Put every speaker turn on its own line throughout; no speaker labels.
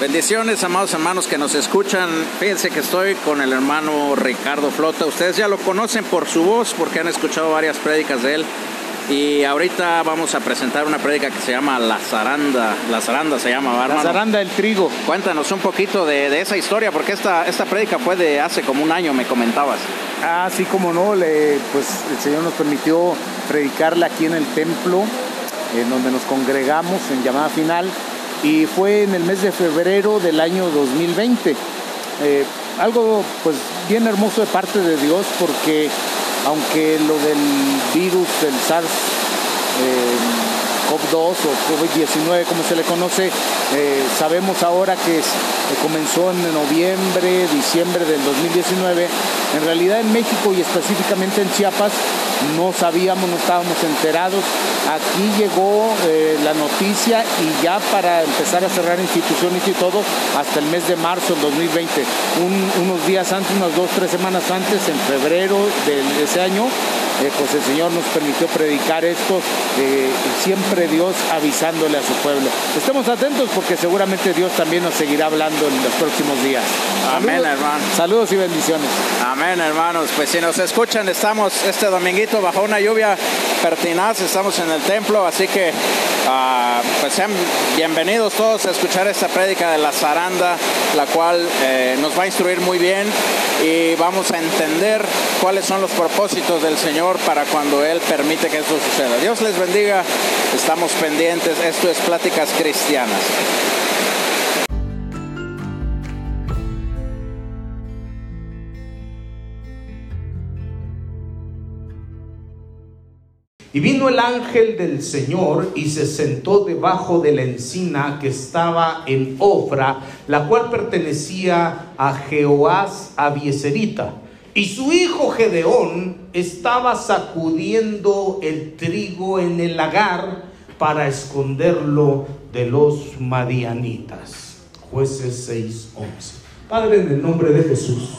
Bendiciones, amados hermanos que nos escuchan. Fíjense que estoy con el hermano Ricardo Flota. Ustedes ya lo conocen por su voz porque han escuchado varias prédicas de él. Y ahorita vamos a presentar una prédica que se llama La Zaranda. La Zaranda se llama, ¿verdad,
La zaranda del trigo.
Cuéntanos un poquito de, de esa historia, porque esta, esta prédica fue de hace como un año, me comentabas.
Así como no, le, pues el Señor nos permitió predicarla aquí en el templo, en donde nos congregamos en llamada final, y fue en el mes de febrero del año 2020. Eh, algo pues bien hermoso de parte de Dios, porque aunque lo del virus del SARS eh, COV-2 o COVID-19, como se le conoce, eh, sabemos ahora que comenzó en noviembre, diciembre del 2019. En realidad en México y específicamente en Chiapas no sabíamos, no estábamos enterados. Aquí llegó eh, la noticia y ya para empezar a cerrar instituciones y todo hasta el mes de marzo del 2020. Un- unos días antes, unas dos, tres semanas antes, en febrero de ese año, eh, pues el Señor nos permitió predicar esto, eh, siempre Dios avisándole a su pueblo. Estemos atentos porque seguramente Dios también nos seguirá hablando en los próximos días.
Amén,
Saludos-
hermano.
Saludos y bendiciones.
Amén, hermanos. Pues si nos escuchan, estamos este dominguito bajo una lluvia pertinaz, estamos en el templo, así que ah, pues sean bienvenidos todos a escuchar esta prédica de la zaranda, la cual eh, nos va a instruir muy bien y vamos a entender cuáles son los propósitos del Señor para cuando Él permite que esto suceda. Dios les bendiga, estamos pendientes, esto es Pláticas Cristianas.
Y vino el ángel del Señor y se sentó debajo de la encina que estaba en Ofra, la cual pertenecía a Jehoás Abieserita. Y su hijo Gedeón estaba sacudiendo el trigo en el lagar para esconderlo de los madianitas. Jueces 6:11. Padre, en el nombre de Jesús,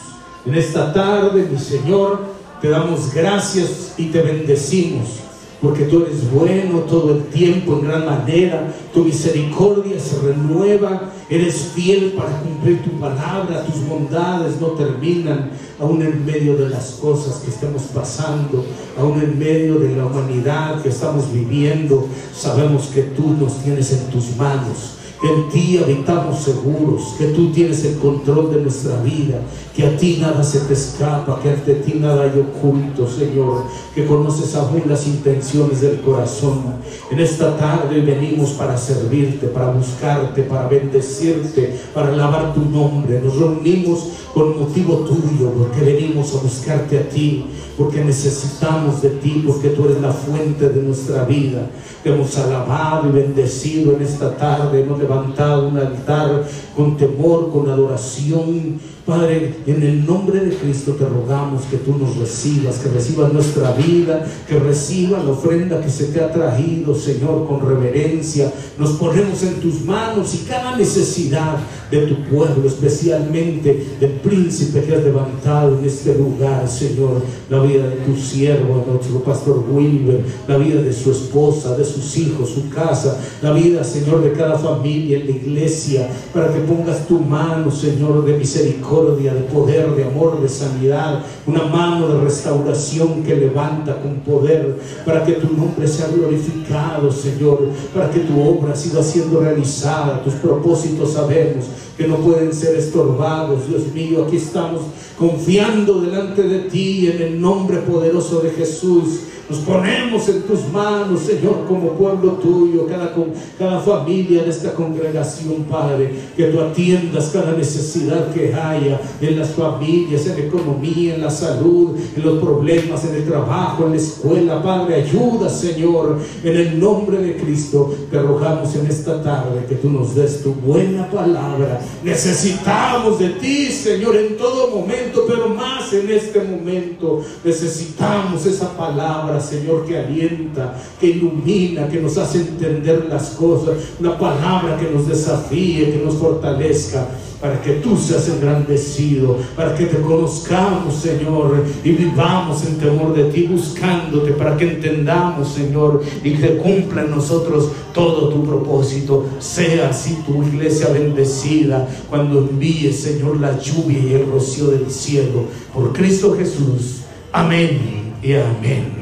en esta tarde, mi Señor, te damos gracias y te bendecimos porque tú eres bueno todo el tiempo en gran manera, tu misericordia se renueva, eres fiel para cumplir tu palabra, tus bondades no terminan, aún en medio de las cosas que estamos pasando, aún en medio de la humanidad que estamos viviendo, sabemos que tú nos tienes en tus manos. En ti habitamos seguros, que tú tienes el control de nuestra vida, que a ti nada se te escapa, que ante ti nada hay oculto, Señor, que conoces aún las intenciones del corazón. En esta tarde venimos para servirte, para buscarte, para bendecirte, para alabar tu nombre. Nos reunimos con motivo tuyo, porque venimos a buscarte a ti, porque necesitamos de ti, porque tú eres la fuente de nuestra vida. Te hemos alabado y bendecido en esta tarde, hemos levantado un altar con temor, con adoración. Padre, en el nombre de Cristo te rogamos que tú nos recibas, que recibas nuestra vida, que recibas la ofrenda que se te ha traído, Señor, con reverencia. Nos ponemos en tus manos y cada necesidad de tu pueblo, especialmente del príncipe que has levantado en este lugar, Señor, la vida de tu siervo, nuestro pastor Wilber, la vida de su esposa, de sus hijos, su casa, la vida, Señor, de cada familia en la iglesia, para que pongas tu mano, Señor, de misericordia, de poder, de amor, de sanidad, una mano de restauración que levanta con poder, para que tu nombre sea glorificado, Señor, para que tu obra siga siendo realizada, tus propósitos sabemos que no pueden ser estorbados, Dios mío, aquí estamos confiando delante de ti en el nombre poderoso de Jesús. Nos ponemos en tus manos, Señor, como pueblo tuyo, cada, cada familia de esta congregación, Padre, que tú atiendas cada necesidad que haya en las familias, en la economía, en la salud, en los problemas, en el trabajo, en la escuela, Padre, ayuda, Señor, en el nombre de Cristo, te rogamos en esta tarde que tú nos des tu buena palabra. Necesitamos de ti, Señor, en todo momento, pero más en este momento. Necesitamos esa palabra, Señor, que alienta, que ilumina, que nos hace entender las cosas. Una palabra que nos desafíe, que nos fortalezca para que tú seas engrandecido, para que te conozcamos, Señor, y vivamos en temor de ti, buscándote, para que entendamos, Señor, y que cumpla en nosotros todo tu propósito. Sea así tu iglesia bendecida cuando envíes, Señor, la lluvia y el rocío del cielo. Por Cristo Jesús. Amén y amén.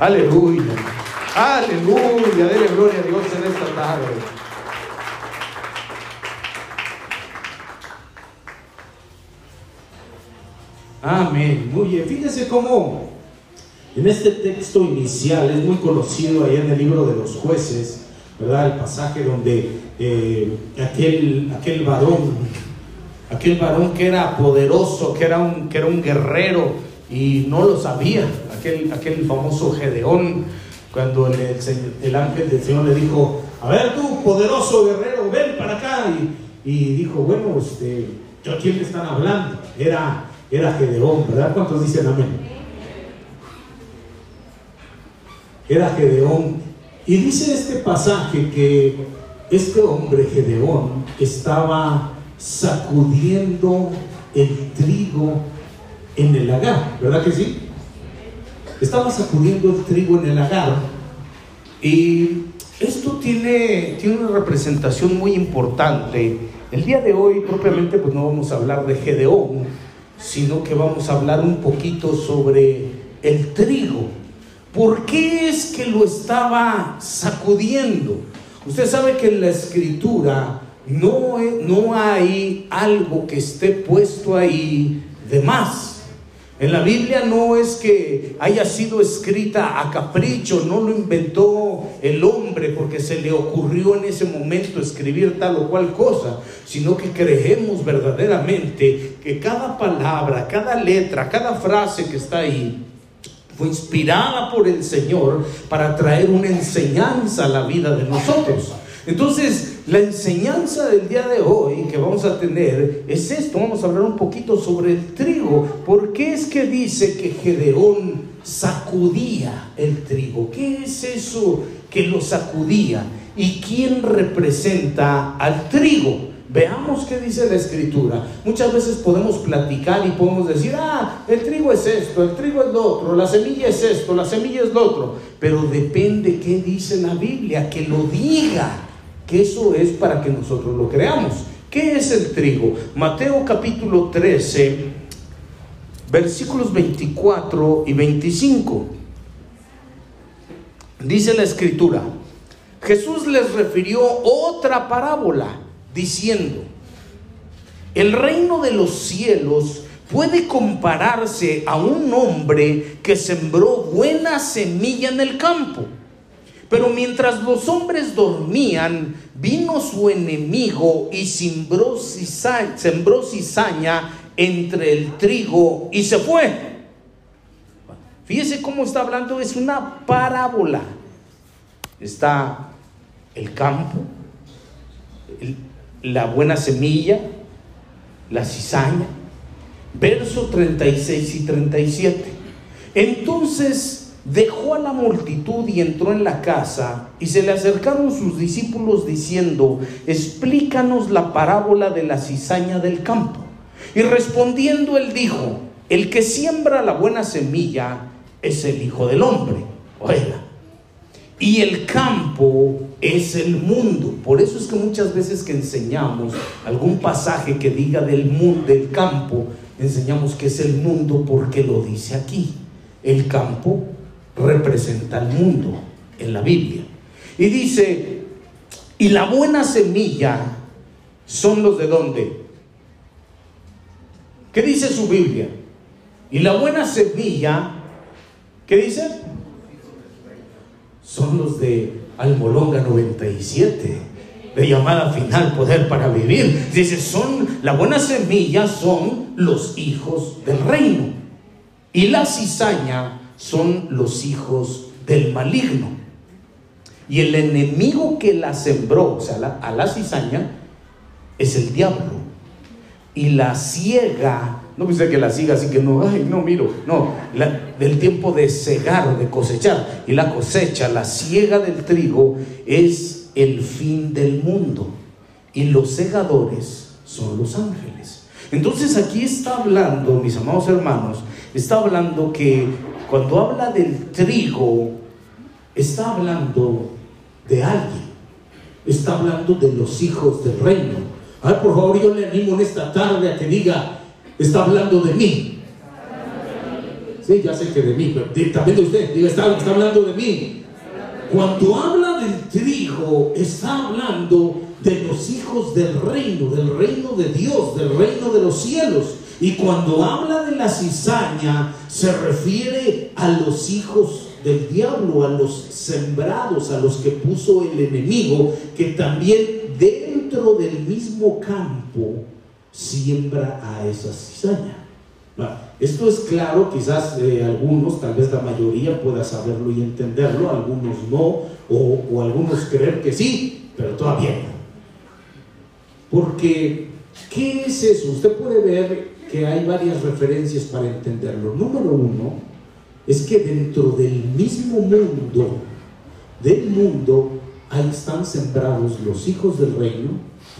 Aleluya. Aleluya. Dele gloria a Dios en esta tarde. Amén. Muy bien. Fíjense cómo en este texto inicial es muy conocido ahí en el libro de los jueces, ¿verdad? El pasaje donde eh, aquel, aquel varón, aquel varón que era poderoso, que era un, que era un guerrero y no lo sabía, aquel, aquel famoso Gedeón, cuando el, el, ángel del Señor le dijo, a ver tú, poderoso guerrero, ven para acá. Y, y dijo, bueno, este, ¿a quién le están hablando? Era era Gedeón, ¿verdad? ¿Cuántos dicen amén? Era Gedeón. Y dice este pasaje que este hombre Gedeón estaba sacudiendo el trigo en el lagar, ¿verdad que sí? Estaba sacudiendo el trigo en el lagar y esto tiene, tiene una representación muy importante. El día de hoy propiamente pues no vamos a hablar de Gedeón, sino que vamos a hablar un poquito sobre el trigo. ¿Por qué es que lo estaba sacudiendo? Usted sabe que en la escritura no, no hay algo que esté puesto ahí de más. En la Biblia no es que haya sido escrita a capricho, no lo inventó el hombre porque se le ocurrió en ese momento escribir tal o cual cosa, sino que creemos verdaderamente que cada palabra, cada letra, cada frase que está ahí fue inspirada por el Señor para traer una enseñanza a la vida de nosotros. Entonces, la enseñanza del día de hoy que vamos a tener es esto. Vamos a hablar un poquito sobre el trigo. ¿Por qué es que dice que Gedeón sacudía el trigo? ¿Qué es eso que lo sacudía? ¿Y quién representa al trigo? Veamos qué dice la escritura. Muchas veces podemos platicar y podemos decir, ah, el trigo es esto, el trigo es lo otro, la semilla es esto, la semilla es lo otro. Pero depende qué dice la Biblia, que lo diga que eso es para que nosotros lo creamos. ¿Qué es el trigo? Mateo capítulo 13, versículos 24 y 25. Dice la escritura, Jesús les refirió otra parábola diciendo, el reino de los cielos puede compararse a un hombre que sembró buena semilla en el campo. Pero mientras los hombres dormían, vino su enemigo y sembró cizaña entre el trigo y se fue. Fíjese cómo está hablando, es una parábola. Está el campo, la buena semilla, la cizaña. Verso 36 y 37. Entonces dejó a la multitud y entró en la casa, y se le acercaron sus discípulos diciendo, explícanos la parábola de la cizaña del campo. Y respondiendo él dijo, el que siembra la buena semilla es el Hijo del Hombre. Oiga, y el campo es el mundo. Por eso es que muchas veces que enseñamos algún pasaje que diga del mundo, del campo, enseñamos que es el mundo porque lo dice aquí. El campo representa al mundo en la Biblia. Y dice, y la buena semilla son los de dónde? ¿Qué dice su Biblia? Y la buena semilla, ¿qué dice? Son los de Almolonga 97, de llamada final poder para vivir. Dice, son, la buena semilla son los hijos del reino. Y la cizaña son los hijos del maligno. Y el enemigo que la sembró, o sea, a la cizaña, es el diablo. Y la ciega No dice que la siga así que no, ay, no miro. No, del tiempo de cegar, de cosechar. Y la cosecha, la siega del trigo es el fin del mundo. Y los segadores son los ángeles. Entonces aquí está hablando, mis amados hermanos, está hablando que cuando habla del trigo, está hablando de alguien. Está hablando de los hijos del reino. Ay, por favor, yo le animo en esta tarde a que diga, está hablando de mí. Sí, ya sé que de mí, pero también de usted, diga, está, está hablando de mí. Cuando habla del trigo, está hablando de los hijos del reino, del reino de Dios, del reino de los cielos. Y cuando habla de la cizaña, se refiere a los hijos del diablo, a los sembrados, a los que puso el enemigo, que también dentro del mismo campo siembra a esa cizaña. Esto es claro, quizás eh, algunos, tal vez la mayoría pueda saberlo y entenderlo, algunos no, o, algunos creer que sí, pero todavía no. Porque, ¿qué es eso? Usted puede ver que hay varias referencias para entenderlo. Número uno, es que dentro del mismo mundo, del mundo, ahí están sembrados los hijos del reino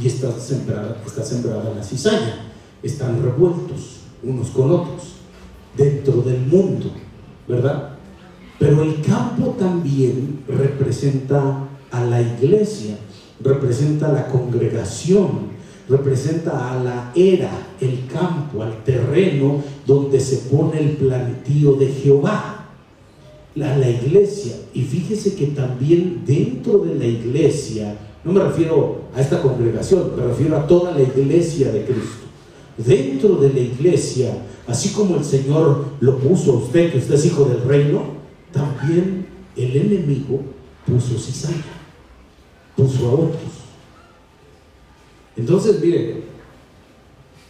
y está sembrada, está sembrada la cizaña. Están revueltos unos con otros dentro del mundo, ¿verdad? Pero el campo también representa a la iglesia, representa a la congregación, representa a la era, el campo, al terreno donde se pone el plantío de Jehová. La, la iglesia, y fíjese que también dentro de la iglesia no me refiero a esta congregación, me refiero a toda la iglesia de Cristo. Dentro de la iglesia, así como el Señor lo puso a usted, que usted es hijo del reino, también el enemigo puso cizaña, puso a otros. Entonces, mire,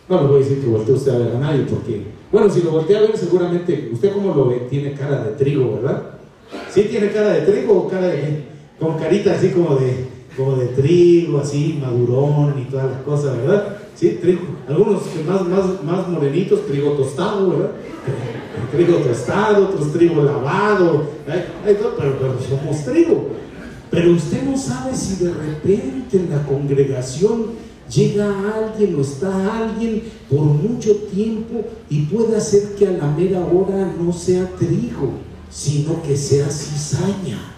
no le voy a decir que voltee usted a ver a nadie, porque, bueno, si lo voltea a ver, seguramente, usted como lo ve, tiene cara de trigo, ¿verdad? ¿Sí tiene cara de trigo o cara de, con carita así como de, como de trigo, así, madurón y todas las cosas, ¿verdad? Sí, trigo. Algunos más, más, más morenitos, trigo tostado, ¿verdad? Trigo tostado, otros trigo lavado, pero, pero somos trigo. Pero usted no sabe si de repente en la congregación llega alguien o está alguien por mucho tiempo y puede hacer que a la mera hora no sea trigo, sino que sea cizaña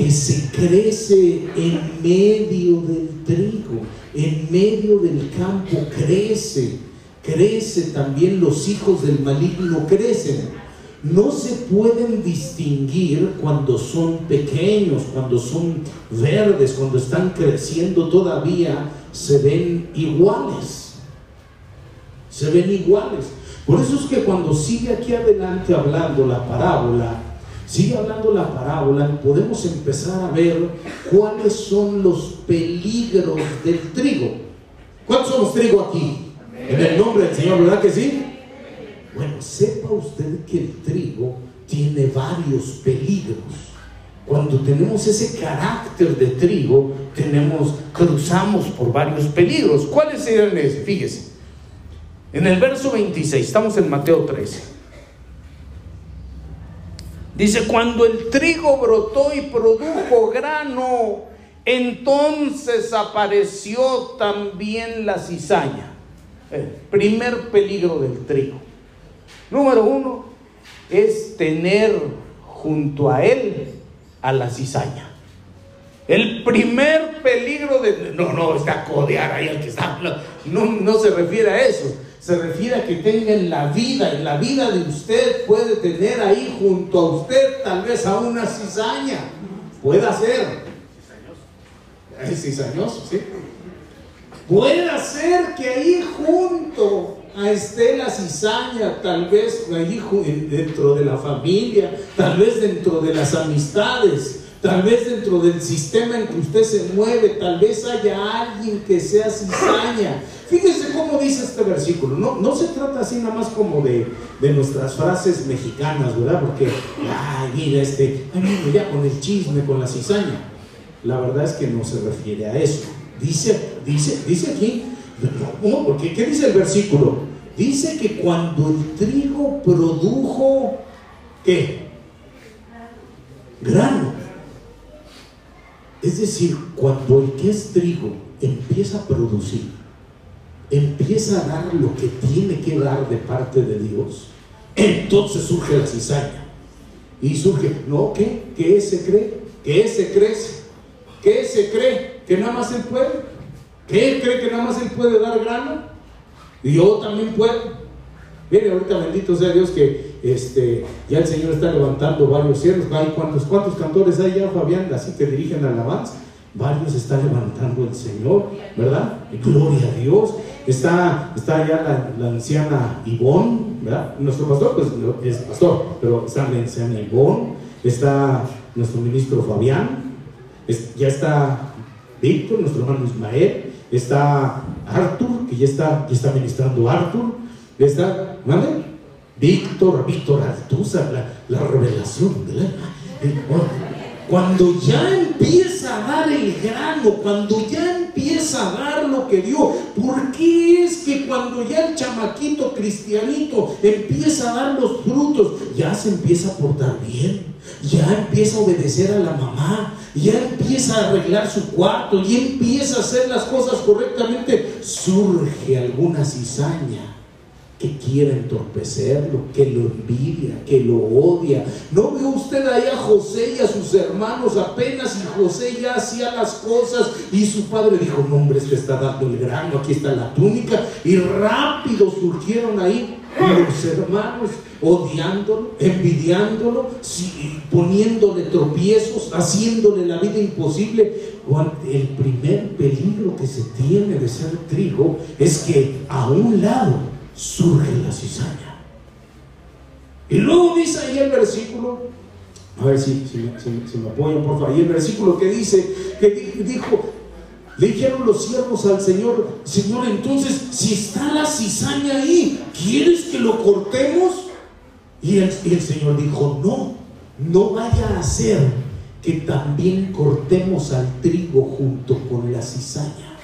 que se crece en medio del trigo, en medio del campo crece, crece también los hijos del maligno crecen. No se pueden distinguir cuando son pequeños, cuando son verdes, cuando están creciendo todavía, se ven iguales. Se ven iguales. Por eso es que cuando sigue aquí adelante hablando la parábola, sigue hablando la parábola, podemos empezar a ver cuáles son los peligros del trigo. ¿Cuántos somos trigo aquí? En el nombre del Señor, ¿verdad que sí? Bueno, sepa usted que el trigo tiene varios peligros. Cuando tenemos ese carácter de trigo, tenemos, cruzamos por varios peligros. ¿Cuáles serían esos? Fíjese. En el verso 26, estamos en Mateo 13. Dice, cuando el trigo brotó y produjo grano, entonces apareció también la cizaña. El primer peligro del trigo. Número uno es tener junto a él a la cizaña. El primer peligro de... No, no, está codear ahí al que está... No, no se refiere a eso se refiere a que tenga en la vida, en la vida de usted puede tener ahí junto a usted tal vez a una cizaña. Puede ser. Es cizañoso, sí. Puede ser que ahí junto a esté la cizaña, tal vez ahí dentro de la familia, tal vez dentro de las amistades, tal vez dentro del sistema en que usted se mueve, tal vez haya alguien que sea cizaña Fíjense cómo dice este versículo. No, no se trata así nada más como de, nuestras frases mexicanas, ¿verdad? Porque, ay, mira este, ay, mira, ya con el chisme, con la cizaña. La verdad es que no se refiere a eso. Dice, dice, dice aquí, no, porque ¿qué dice el versículo? Dice que cuando el trigo produjo, ¿qué? Grano. Es decir, cuando el que es trigo empieza a producir, empieza a dar lo que tiene que dar de parte de Dios, entonces surge la cizaña. Y surge, ¿no? ¿Qué? ¿Que ese cree? ¿Que ese crece? ¿Que ese cree? ¿Que nada más él puede? ¿Que él cree que nada más él puede dar grano? Y yo también puedo. Mire, ahorita bendito sea Dios que este, ya el Señor está levantando varios cielos. ¿Cuántos, ¿Cuántos cantores hay ya, Fabián? Así que dirigen alabanza. Varios está levantando el Señor, ¿verdad? Gloria a Dios. Está, está ya la, anciana Ivonne, ¿verdad? Nuestro pastor, pues es pastor, pero está la anciana Ivonne, está nuestro ministro Fabián, ya está Víctor, nuestro hermano Ismael, está Arthur, que ya está, ya está ministrando Arthur, está, ¿vale? Víctor, Víctor Altuza, la, la revelación, ¿verdad? Cuando ya empieza a dar el grano, cuando ya empieza a dar lo que dio, ¿por qué es que cuando ya el chamaquito cristianito empieza a dar los frutos, ya se empieza a portar bien? Ya empieza a obedecer a la mamá, ya empieza a arreglar su cuarto, ya empieza a hacer las cosas correctamente, surge alguna cizaña que quiere entorpecerlo, que lo envidia, que lo odia. ¿No ve usted ahí a José y a sus hermanos apenas y José ya hacía las cosas y su padre dijo, no hombre, este está dando el grano, aquí está la túnica y rápido surgieron ahí los hermanos odiándolo, envidiándolo, poniéndole tropiezos, haciéndole la vida imposible. El primer peligro que se tiene de ser trigo es que a un lado surge la cizaña. Y luego dice ahí el versículo, a ver si, si, me apoyan por favor, ahí el versículo que dice, que dijo, le dijeron los siervos al Señor, Señor, entonces, si está la cizaña ahí, ¿quieres que lo cortemos? Y el, y el Señor dijo, no, no vaya a ser que también cortemos al trigo junto con la cizaña.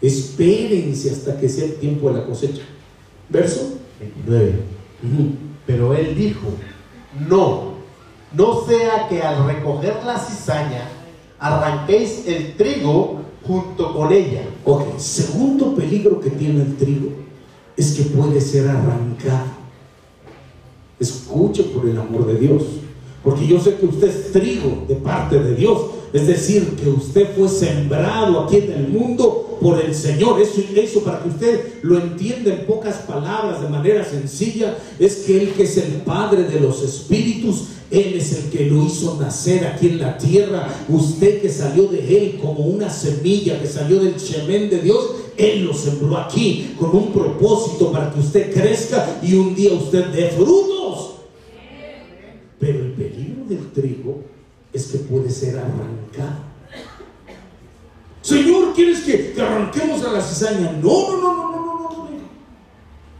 Espérense hasta que sea el tiempo de la cosecha. Verso
29. Pero él dijo, no, no sea que al recoger la cizaña arranquéis el trigo junto con ella.
Ok, segundo peligro que tiene el trigo es que puede ser arrancado. Escuche por el amor de Dios, porque yo sé que usted es trigo de parte de Dios, es decir, que usted fue sembrado aquí en el mundo por el Señor. Eso, eso para que usted lo entienda en pocas palabras, de manera sencilla, es que Él que es el Padre de los Espíritus, Él es el que lo hizo nacer aquí en la tierra. Usted que salió de Él como una semilla, que salió del Shemen de Dios, Él lo sembró aquí con un propósito para que usted crezca y un día usted dé frutos. Pero el peligro del trigo es que puede ser arrancado. Señor, ¿quieres que, arranquemos a la cizaña? No, no, no, no, no, no, no.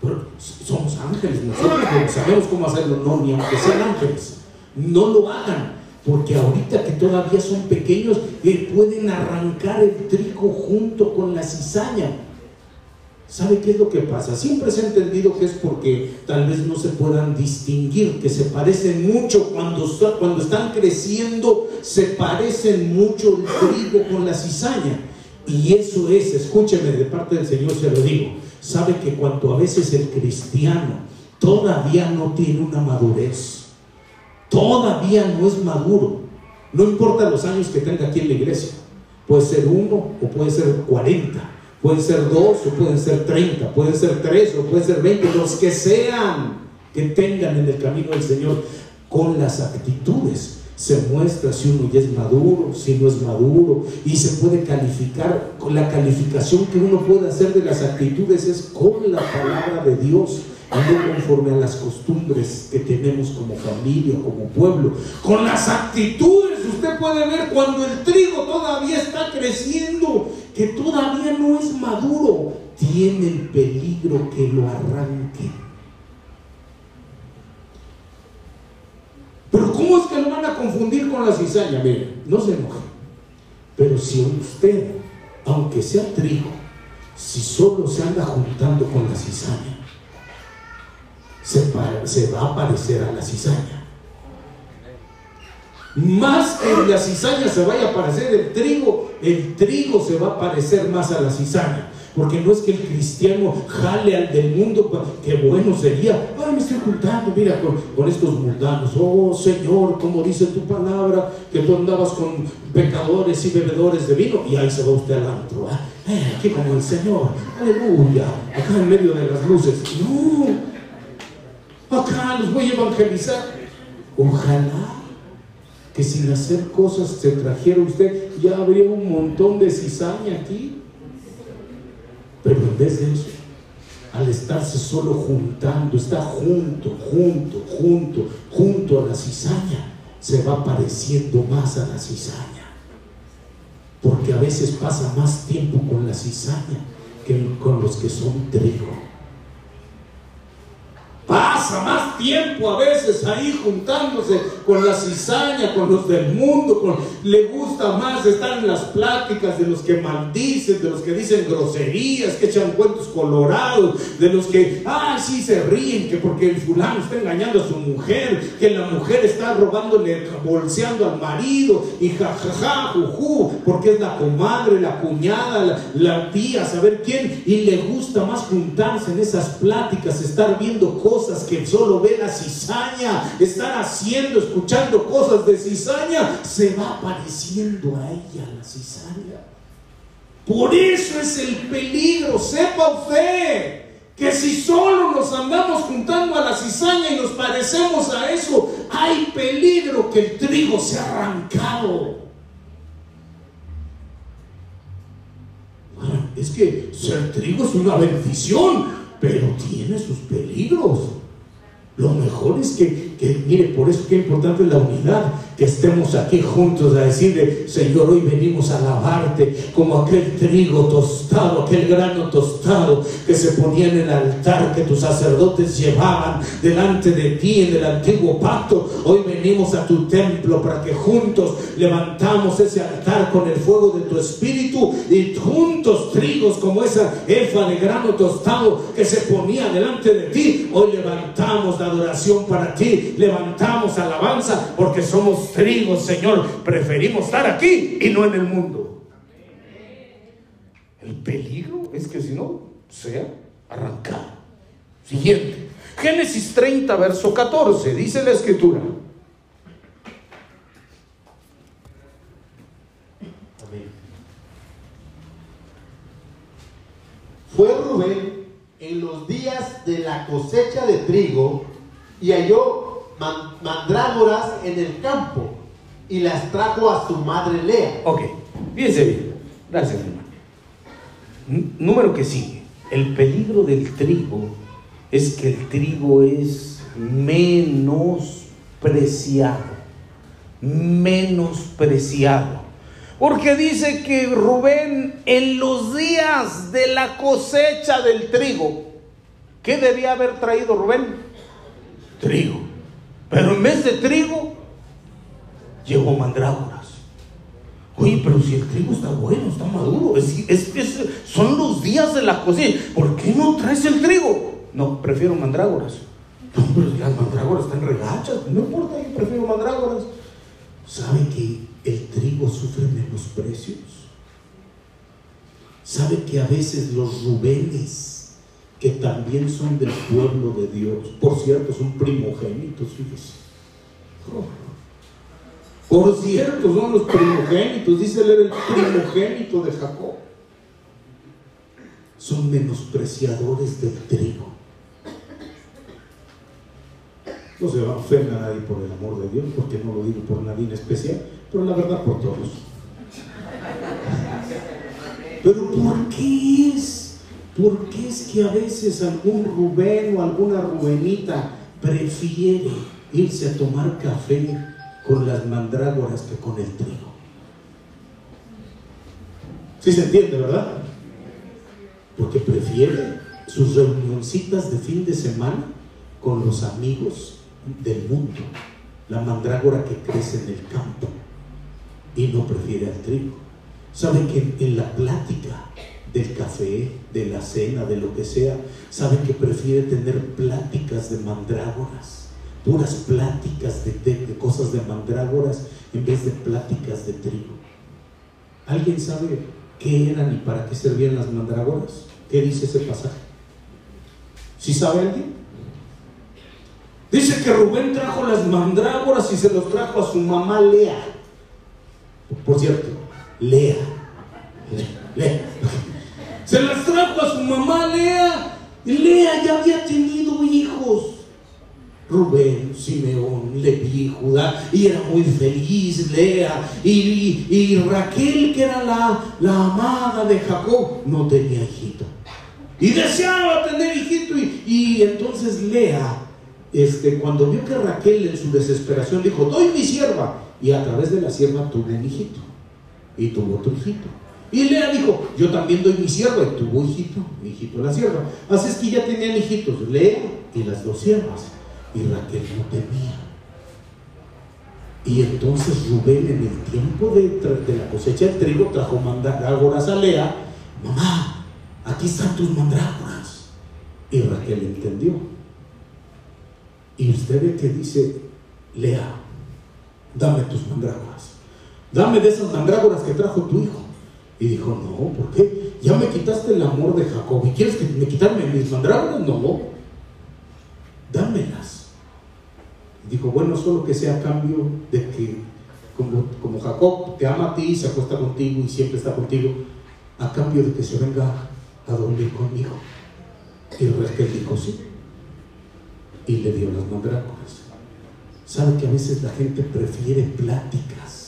Pero somos ángeles, nosotros sabemos cómo hacerlo. No, ni aunque sean ángeles, no lo hagan. Porque ahorita que todavía son pequeños, eh, pueden arrancar el trigo junto con la cizaña. ¿Sabe qué es lo que pasa? Siempre se ha entendido que es porque tal vez no se puedan distinguir, que se parecen mucho. Cuando, cuando están creciendo, se parecen mucho el trigo con la cizaña. Y eso es, escúcheme, de parte del Señor se lo digo, sabe que cuando a veces el cristiano todavía no tiene una madurez, todavía no es maduro, no importa los años que tenga aquí en la iglesia, puede ser uno o puede ser cuarenta Pueden ser dos o pueden ser treinta, pueden ser tres o pueden ser veinte, los que sean que tengan en el camino del Señor con las actitudes. Se muestra si uno ya es maduro, si no es maduro, y se puede calificar, con la calificación que uno puede hacer de las actitudes es con la palabra de Dios no conforme a las costumbres que tenemos como familia, como pueblo. Con las actitudes usted puede ver cuando el trigo todavía está creciendo que todavía no es maduro, tiene el peligro que lo arranque. Pero ¿cómo es que lo van a confundir con la cizaña? Mire, no se enoje. Pero si usted, aunque sea trigo, si solo se anda juntando con la cizaña, se, se va a parecer a la cizaña. Más que la cizaña se vaya a parecer el trigo, el trigo se va a parecer más a la cizaña. Porque no es que el cristiano jale al del mundo, que bueno sería, ay, me estoy juntando, mira, con, estos mundanos. Oh Señor, como dice tu palabra, que tú andabas con pecadores y bebedores de vino, y ahí se va usted al antro. ¿ah? Eh, aquí como el Señor, aleluya, acá en medio de las luces. No, acá los voy a evangelizar. Ojalá que sin hacer cosas se trajera usted, ya habría un montón de cizaña aquí. Pero en vez de eso, al estarse solo juntando, está junto, junto, junto, junto a la cizaña, se va pareciendo más a la cizaña. Porque a veces pasa más tiempo con la cizaña que con los que son trigo. Pasa más tiempo a veces ahí juntándose con la cizaña, con los del mundo, con, le gusta más estar en las pláticas de los que maldicen, de los que dicen groserías, que echan cuentos colorados, de los que, ah, sí se ríen, que porque el fulano está engañando a su mujer, que la mujer está robándole, bolseando al marido, y jajaja, juju, porque es la comadre, la cuñada, la, la tía, saber quién, y le gusta más juntarse en esas pláticas, estar viendo cosas que solo ve la cizaña, estar haciendo, escuchando cosas de cizaña, se va pareciendo a ella la cizaña. Por eso es el peligro, sepa usted que si solo nos andamos juntando a la cizaña y nos parecemos a eso, hay peligro que el trigo se ha arrancado. Es que ser trigo es una bendición, pero tiene sus peligros. Lo mejor es que, que, mire, por eso que es importante la unidad que estemos aquí juntos a decirle, Señor, hoy venimos a alabarte como aquel trigo tostado, aquel grano tostado que se ponía en el altar que tus sacerdotes llevaban delante de ti en el antiguo pacto. Hoy venimos a tu templo para que juntos levantamos ese altar con el fuego de tu espíritu y juntos trigos como esa efa de grano tostado que se ponía delante de ti. Hoy levantamos la adoración para ti, levantamos alabanza porque somos trigo, Señor. Preferimos estar aquí y no en el mundo. El peligro es que si no, sea arrancado. Siguiente. Génesis 30, verso 14, dice la escritura.
Fue Rubén en los días de la cosecha de trigo y halló mandrágoras en el campo y las trajo a su madre Lea.
Ok, fíjense bien. Gracias, hermano. número que sigue. El peligro del trigo es que el trigo es menospreciado. Menospreciado. Porque dice que Rubén en los días de la cosecha del trigo, ¿qué debía haber traído Rubén? Trigo. Pero en vez de trigo, llevó mandrágoras. Oye, pero si el trigo está bueno, está maduro, es, son los días de la cocina. ¿Por qué no traes el trigo? No, prefiero mandrágoras. No, pero las mandrágoras están regachas. No importa, yo prefiero mandrágoras. ¿Sabe que el trigo sufre menos precios? ¿Sabe que a veces los rubenes que también son del pueblo de Dios. Por cierto, son primogénitos, fíjese. Por cierto, son los primogénitos, dice el primogénito de Jacob. Son menospreciadores del trigo. No se va a ofender a nadie por el amor de Dios, porque no lo digo por nadie en especial, pero la verdad por todos. Pero ¿por qué es? ¿Por qué es que a veces algún Rubén o alguna Rubenita prefiere irse a tomar café con las mandrágoras que con el trigo? ¿Sí se entiende, verdad? Porque prefiere sus reunioncitas de fin de semana con los amigos del mundo, la mandrágora que crece en el campo y no prefiere al trigo. ¿Saben que en la plática del café, de la cena, de lo que sea, sabe que prefiere tener pláticas de mandrágoras, puras pláticas de, cosas de mandrágoras en vez de pláticas de trigo. ¿Alguien sabe qué eran y para qué servían las mandrágoras? ¿Qué dice ese pasaje? ¿Sí sabe alguien? Dice que Rubén trajo las mandrágoras y se los trajo a su mamá Lea. Por cierto, Lea. Lea. Se las trajo a su mamá Lea. Y Lea ya había tenido hijos. Rubén, Simeón, Leví, Judá, y era muy feliz Lea, y, Raquel, que era la, amada de Jacob, no tenía hijito. Y deseaba tener hijito, y, y entonces Lea este, cuando vio que Raquel en su desesperación dijo, doy mi sierva, y a través de la sierva tuvo un hijito, y tuvo otro hijito. Y Lea dijo, yo también doy mi sierva, y tuvo hijito, hijito la sierva. Así es que ya tenían hijitos, Lea y las dos siervas, y Raquel no tenía. Y entonces Rubén en el tiempo de, la cosecha del trigo trajo mandrágoras a Lea, mamá, aquí están tus mandrágoras. Y Raquel entendió. Y usted ve que dice, Lea, dame tus mandrágoras. Dame de esas mandrágoras que trajo tu hijo. Y dijo, no, ¿por qué? Ya me quitaste el amor de Jacob. ¿Y quieres que me quitarme mis mandrágoras? No, dámelas. Y dijo, bueno, solo que sea a cambio de que, como, como Jacob te ama a ti, se acuesta contigo y siempre está contigo, a cambio de que se venga a dormir conmigo. Y Raquel dijo, sí y le dio las mandrágoras. ¿Sabe que a veces la gente prefiere pláticas?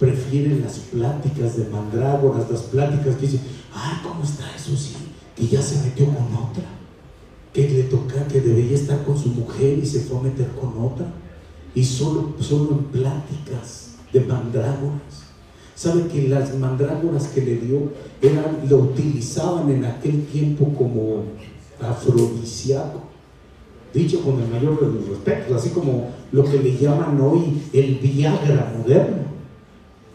Prefiere las pláticas de mandrágoras, las pláticas que dicen, ay, ¿cómo está eso? Sí, que ya se metió con otra, que le toca, que debería estar con su mujer y se fue a meter con otra. Y solo, solo en pláticas de mandrágoras. ¿Sabe que las mandrágoras que le dio eran, lo utilizaban en aquel tiempo como afrodisíaco? dicho con el mayor de los respetos, así como lo que le llaman hoy el Viagra moderno.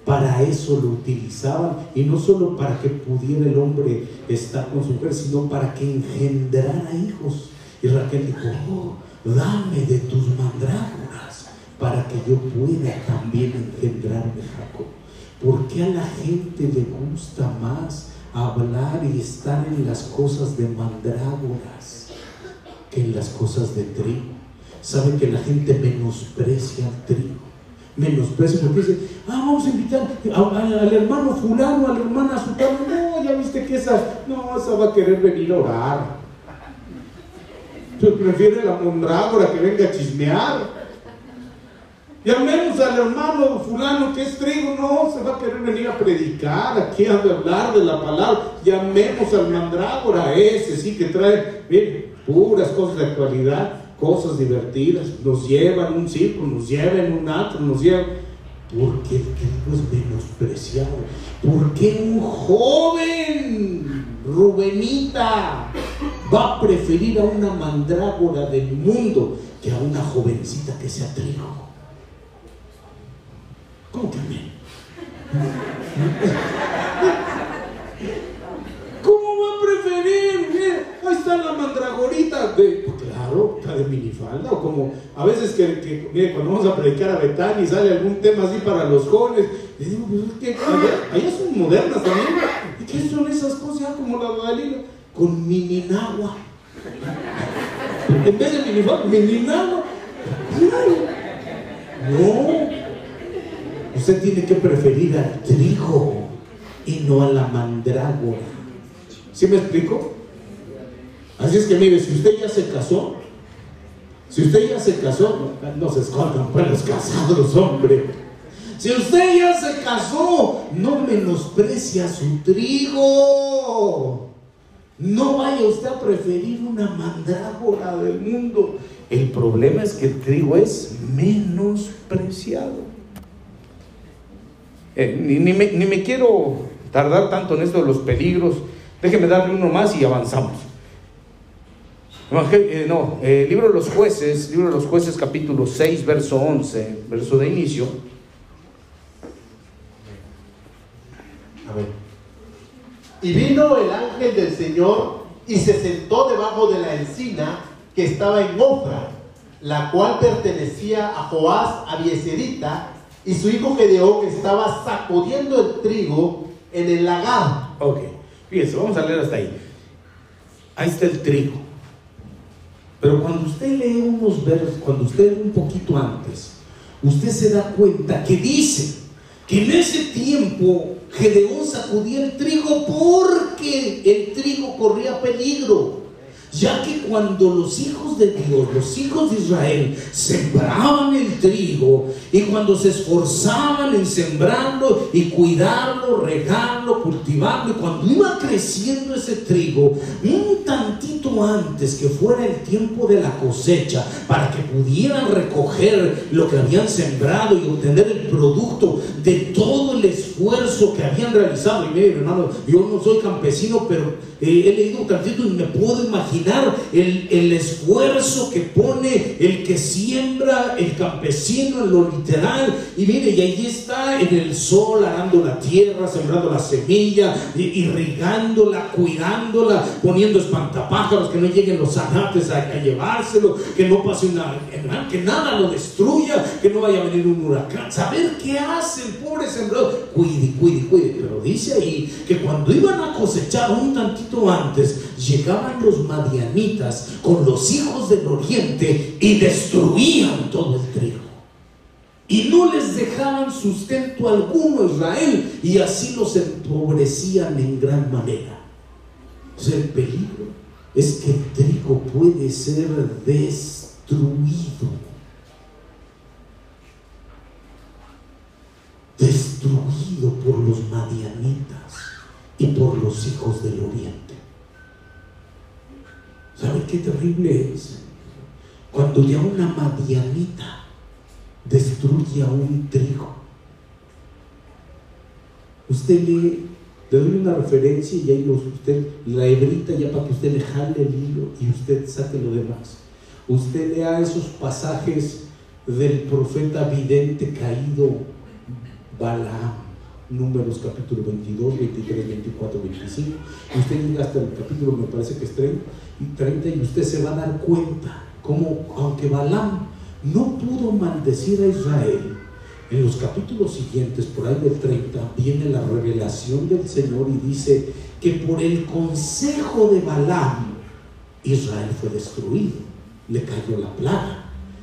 Para eso lo utilizaban y no solo para que pudiera el hombre estar con su mujer, sino para que engendrara hijos. Y Raquel dijo, oh, dame de tus mandrágoras para que yo pueda también engendrarme, Jacob. ¿Por qué a la gente le gusta más hablar y estar en las cosas de mandrágoras? en las cosas de trigo. Saben que la gente menosprecia el trigo. Menosprecia porque dice, ah, vamos a invitar al hermano fulano, a la hermana sultana. No, ya viste que esa, no, esa va a querer venir a orar. prefiere la mondrágora que venga a chismear. Llamemos al hermano fulano que es trigo, no, se va a querer venir a predicar, aquí a hablar de la palabra. Llamemos al mandrágora ese, sí que trae, miren, puras cosas de actualidad, cosas divertidas, nos llevan un circo, nos llevan un atro, nos llevan... Porque el trigo es menospreciado. porque un joven Rubenita va a preferir a una mandrágora del mundo que a una jovencita que sea trigo? ¿Cómo que amén? ¿Cómo va a preferir? ahí está la mandragorita de, pues claro, de minifalda, o como a veces que, mire, cuando vamos a predicar a Betania y sale algún tema así para los jóvenes, le digo, pues es que allá, son modernas también, ¿y qué son esas cosas? como la Guadalina, con mininagua. En vez de minifalda, mininagua. No, usted tiene que preferir al trigo y no a la mandrágora. ¿Sí me explico? Así es que mire, si usted ya se casó, si usted ya se casó, no, se escondan pues los casados, hombre. Si usted ya se casó, no menosprecia su trigo. No vaya usted a preferir una mandrágora del mundo. El problema es que el trigo es menospreciado. Eh, ni, me, ni me quiero tardar tanto en esto de los peligros. Déjeme darle uno más y avanzamos. Eh, no, eh, libro de los jueces, libro de los jueces capítulo 6, verso 11, verso de inicio.
A ver. Y vino el ángel del Señor y se sentó debajo de la encina que estaba en Ofra, la cual pertenecía a Joás Abieserita, y su hijo Gedeón estaba sacudiendo el trigo en el lagar.
Ok, fíjense, vamos a leer hasta ahí. Ahí está el trigo. Pero cuando usted lee unos versos, cuando usted lee un poquito antes, usted se da cuenta que dice que en ese tiempo Gedeón sacudía el trigo porque el trigo corría peligro ya que cuando los hijos de Dios, los hijos de Israel, sembraban el trigo y cuando se esforzaban en sembrarlo y cuidarlo, regarlo, cultivarlo, y cuando iba creciendo ese trigo, un tantito antes que fuera el tiempo de la cosecha, para que pudieran recoger lo que habían sembrado y obtener el producto de todo el esfuerzo que habían realizado. Y miren, hermano, yo no soy campesino, pero eh, he leído un tantito y me puedo imaginar el, esfuerzo que pone el que siembra el campesino en lo literal. Y mire, y ahí está en el sol arando la tierra, sembrando la semilla, irrigándola, cuidándola, poniendo espantapájaros, que no lleguen los anates a, llevárselo, que no pase una, que nada lo destruya, que no vaya a venir un huracán. Saber qué hace el pobre sembrador. Cuide, cuide, cuide. Pero dice ahí que cuando iban a cosechar un tantito antes, llegaban los madianitas con los hijos del oriente y destruían todo el trigo. Y no les dejaban sustento alguno a Israel y así los empobrecían en gran manera. el peligro es que el trigo puede ser destruido. Destruido por los madianitas y por los hijos del oriente. ¿Sabe qué terrible es? Cuando ya una madianita destruye a un trigo. Usted lee, le doy una referencia y ahí los, usted la hebrita ya para que usted le jale el hilo y usted saque lo demás. Usted lea esos pasajes del profeta vidente caído Balaam Números capítulo 22, 23, 24, 25. Y usted llega hasta el capítulo, me parece que es 30, y 30, y usted se va a dar cuenta como, aunque Balaam no pudo maldecir a Israel, en los capítulos siguientes, por ahí del 30, viene la revelación del Señor y dice que por el consejo de Balaam, Israel fue destruido, le cayó la plaga.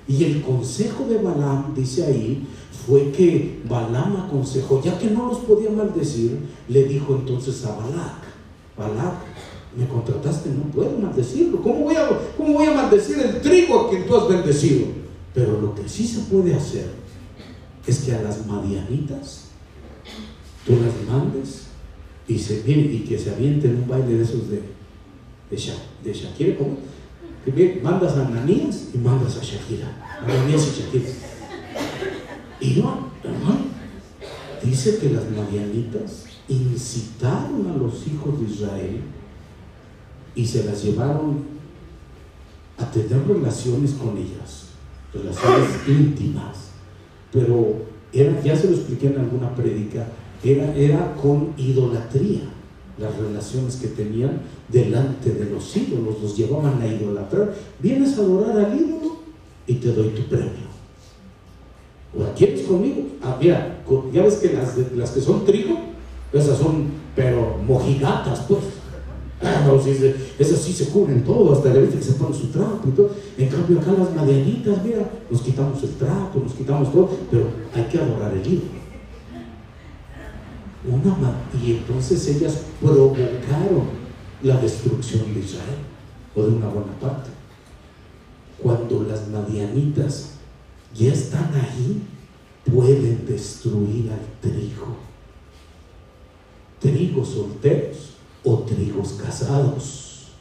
Y el consejo de Balaam, dice ahí, fue que Balaam aconsejó, ya que no los podía maldecir, le dijo entonces a Balac, Balac, me contrataste, no puedo maldecirlo. ¿Cómo voy, a, ¿Cómo voy a maldecir el trigo a quien tú has bendecido? Pero lo que sí se puede hacer es que a las madianitas tú las mandes y, se, y que se avienten un baile de esos de, de, de Shakira, ¿cómo? Mandas a Ananías y mandas a Shakira. Ananías y Shakira. Y hermano, dice que las madianitas incitaron a los hijos de Israel y se las llevaron a tener relaciones con ellas, relaciones íntimas. Pero era, ya se lo expliqué en alguna prédica, era, era con idolatría las relaciones que tenían delante de los ídolos, los llevaban a idolatrar. Vienes a adorar al ídolo y te doy tu premio. ¿Quieres conmigo? Ah, mira, ya ves que las, las que son trigo, esas son, pero mojigatas, pues. Ah, esas sí se cubren todo, hasta la vez que se pone su trapo y todo. En cambio, acá las madianitas, mira, nos quitamos el trapo, nos quitamos todo, pero hay que adorar el ídolo. Una, y entonces ellas provocaron la destrucción de Israel, o de una buena parte. Cuando las madianitas ya están ahí, pueden destruir al trigo. Trigos solteros o trigos casados.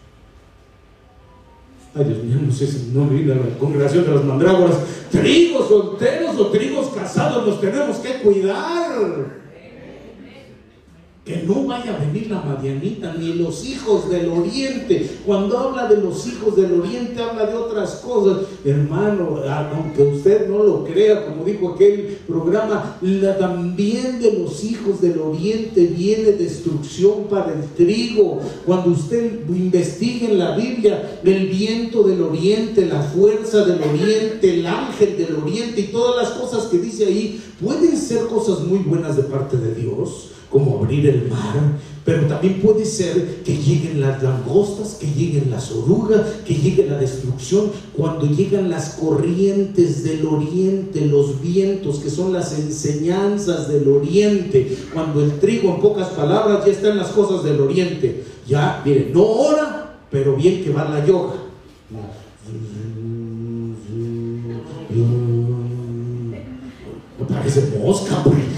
Ay, Dios mío, no sé si no la congregación de las mandrágoras. Trigos solteros o trigos casados, nos tenemos que cuidar. No vaya a venir la Madianita ni los hijos del oriente. Cuando habla de los hijos del oriente, habla de otras cosas. Hermano, aunque usted no lo crea, como dijo aquel programa, también de los hijos del oriente viene destrucción para el trigo. Cuando usted investigue en la Biblia, el viento del oriente, la fuerza del oriente, el ángel del oriente y todas las cosas que dice ahí, pueden ser cosas muy buenas de parte de Dios como abrir el mar, pero también puede ser que lleguen las langostas, que lleguen las orugas, que llegue la destrucción, cuando llegan las corrientes del oriente, los vientos, que son las enseñanzas del oriente, cuando el trigo, en pocas palabras, ya está en las cosas del oriente. Ya, miren, no ora, pero bien que va la yoga. Parece mosca, pues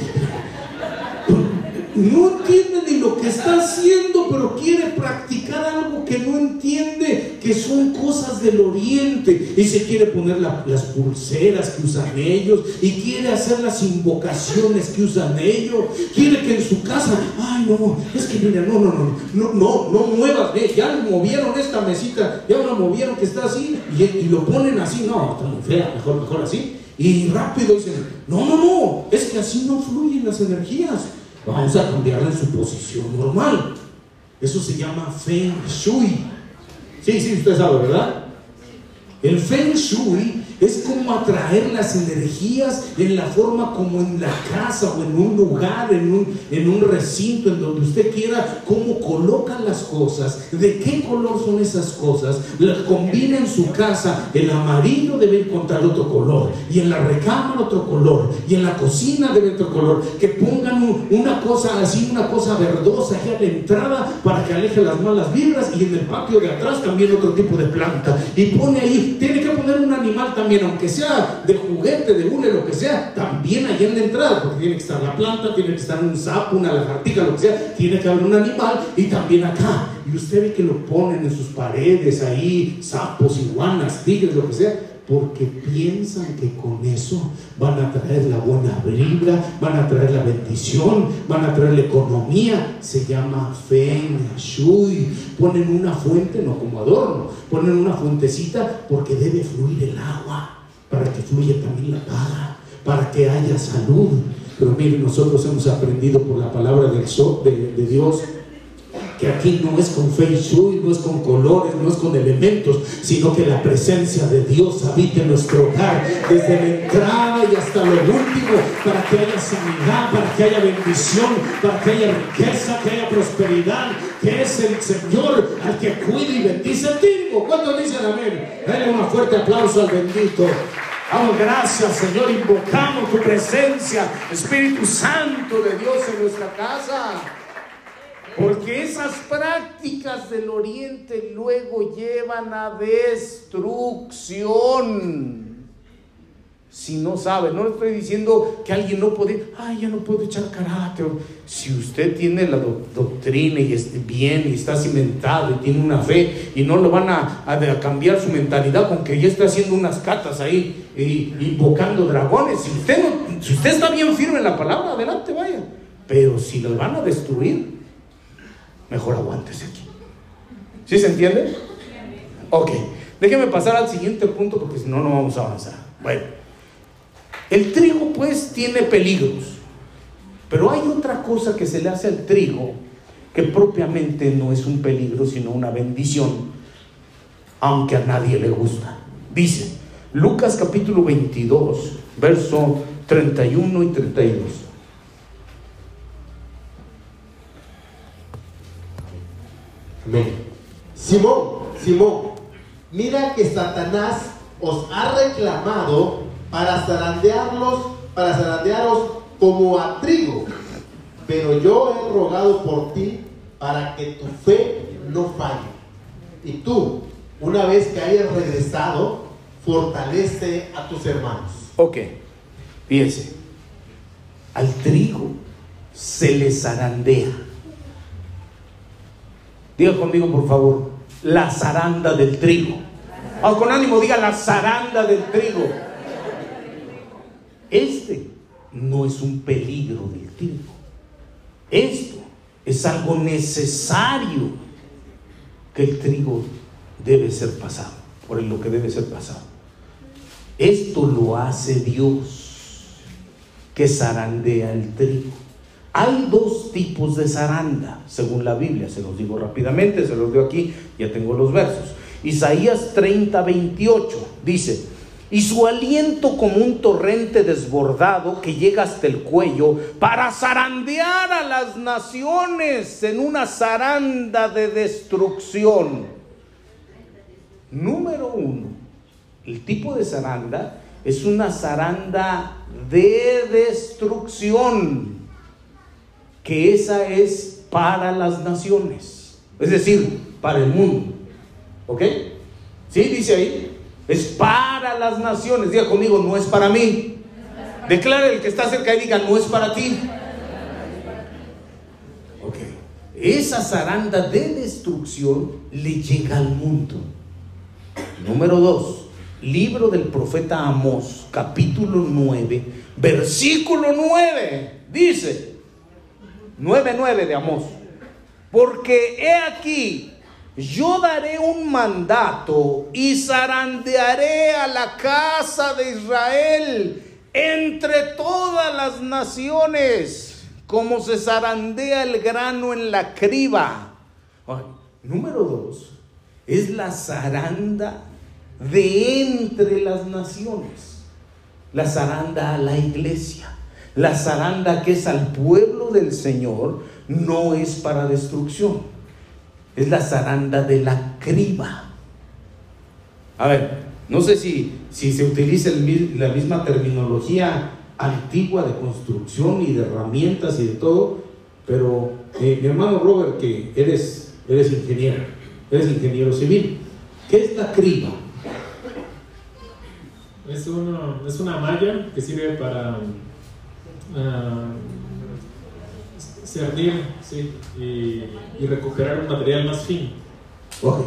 no entiende ni lo que está haciendo, pero quiere practicar algo que no entiende, que son cosas del oriente. Y se quiere poner las pulseras que usan ellos, y quiere hacer las invocaciones que usan ellos. Quiere que en su casa, ay no, es que mira, no, no, no, no, no, no muevas, ya movieron esta mesita, ya la movieron que está así, y, lo ponen así, no, está muy fea, mejor, mejor así. Y rápido dicen, no, no, no, es que así no fluyen las energías. Vamos a cambiarla en su posición normal. Eso se llama Feng Shui. Sí, sí, usted sabe, ¿verdad? El Feng Shui es como atraer las energías en la forma como en la casa o en un lugar, en un, en un recinto, en donde usted quiera, cómo coloca las cosas, de qué color son esas cosas, las combina en su casa, el amarillo debe encontrar otro color, y en la recámara otro color, y en la cocina debe otro color, que pongan una cosa así, una cosa verdosa aquí a la entrada para que aleje las malas vibras, y en el patio de atrás también otro tipo de planta, y pone ahí, tiene que poner un animal también aunque sea de juguete, de hule, lo que sea, también allá en la entrada, porque tiene que estar la planta, tiene que estar un sapo, una lagartija, lo que sea, tiene que haber un animal y también acá. Y usted ve que lo ponen en sus paredes ahí, sapos, iguanas, tigres, lo que sea, porque piensan que con eso van a traer la buena vibra, van a traer la bendición, van a traer la economía. Se llama Feng Shui. Ponen una fuente, no como adorno, ponen una fuentecita porque debe fluir el agua, para que fluya también la paga, para que haya salud. Pero miren, nosotros hemos aprendido por la palabra del de, de Dios aquí no es con feng shui, no es con colores, no es con elementos, sino que la presencia de Dios habita en nuestro hogar, desde la entrada y hasta lo último, para que haya sanidad, para que haya bendición, para que haya riqueza, que haya prosperidad, que es el Señor al que cuida y bendice el trigo. ¿Cuántos dicen amén? Dale un fuerte aplauso al bendito. Damos gracias, Señor. Invocamos tu presencia, Espíritu Santo de Dios en nuestra casa. Porque esas prácticas del oriente luego llevan a destrucción. Si no sabe, no le estoy diciendo que alguien no puede, ay, ya no puedo echar carácter. Si usted tiene la doctrina y está bien y está cimentado y tiene una fe y no lo van a, cambiar su mentalidad con que ya está haciendo unas catas ahí y, invocando dragones. Si usted, si usted está bien firme en la palabra, adelante vaya. Pero si lo van a destruir, mejor aguántese aquí. ¿Sí se entiende? Ok, déjeme pasar al siguiente punto porque si no, no vamos a avanzar. Bueno, el trigo pues tiene peligros, pero hay otra cosa que se le hace al trigo que propiamente no es un peligro, sino una bendición, aunque a nadie le gusta. Dice Lucas capítulo 22, verso 31 y 32.
Simón, Simón, mira que Satanás os ha reclamado para zarandearlos, para zarandearos como a trigo. Pero yo he rogado por ti para que tu fe no falle. Y tú, una vez que hayas regresado, fortalece a tus hermanos.
Ok, fíjense, al trigo se le zarandea. Diga conmigo, por favor, la zaranda del trigo. O con ánimo, diga la zaranda del trigo. Este no es un peligro del trigo. Esto Es algo necesario que el trigo debe ser pasado, por lo que debe ser pasado. Esto lo hace Dios, que zarandea el trigo. Hay dos tipos de zaranda, según la Biblia, se los digo rápidamente, se los digo aquí, ya tengo los versos. Isaías 30, 28 dice, y su aliento como un torrente desbordado que llega hasta el cuello para zarandear a las naciones en una zaranda de destrucción. Número uno, el tipo de zaranda es una zaranda de destrucción, que esa es para las naciones, es decir, para el mundo. ¿Ok? ¿Sí? Dice ahí. Es para las naciones. Diga conmigo, no es para mí. Declare el que está cerca y diga, no es para ti. Ok. Esa zaranda de destrucción le llega al mundo. Número dos, libro del profeta Amós, capítulo 9, versículo 9. Dice, 9.9 de Amós. Porque he aquí, yo daré un mandato y zarandearé a la casa de Israel entre todas las naciones, como se zarandea el grano en la criba. número dos, es la zaranda de entre las naciones. La zaranda a la iglesia. La zaranda que es al pueblo del Señor no es para destrucción es la zaranda de la criba. A ver, no sé si, si se utiliza la misma terminología antigua de construcción y de herramientas y de todo, pero eh, mi hermano Robert, que eres, eres ingeniero, eres ingeniero civil, ¿qué es la criba?
Es, es una malla que sirve para ah, cernir sí, y, y, recuperar un material más fino.
Ok,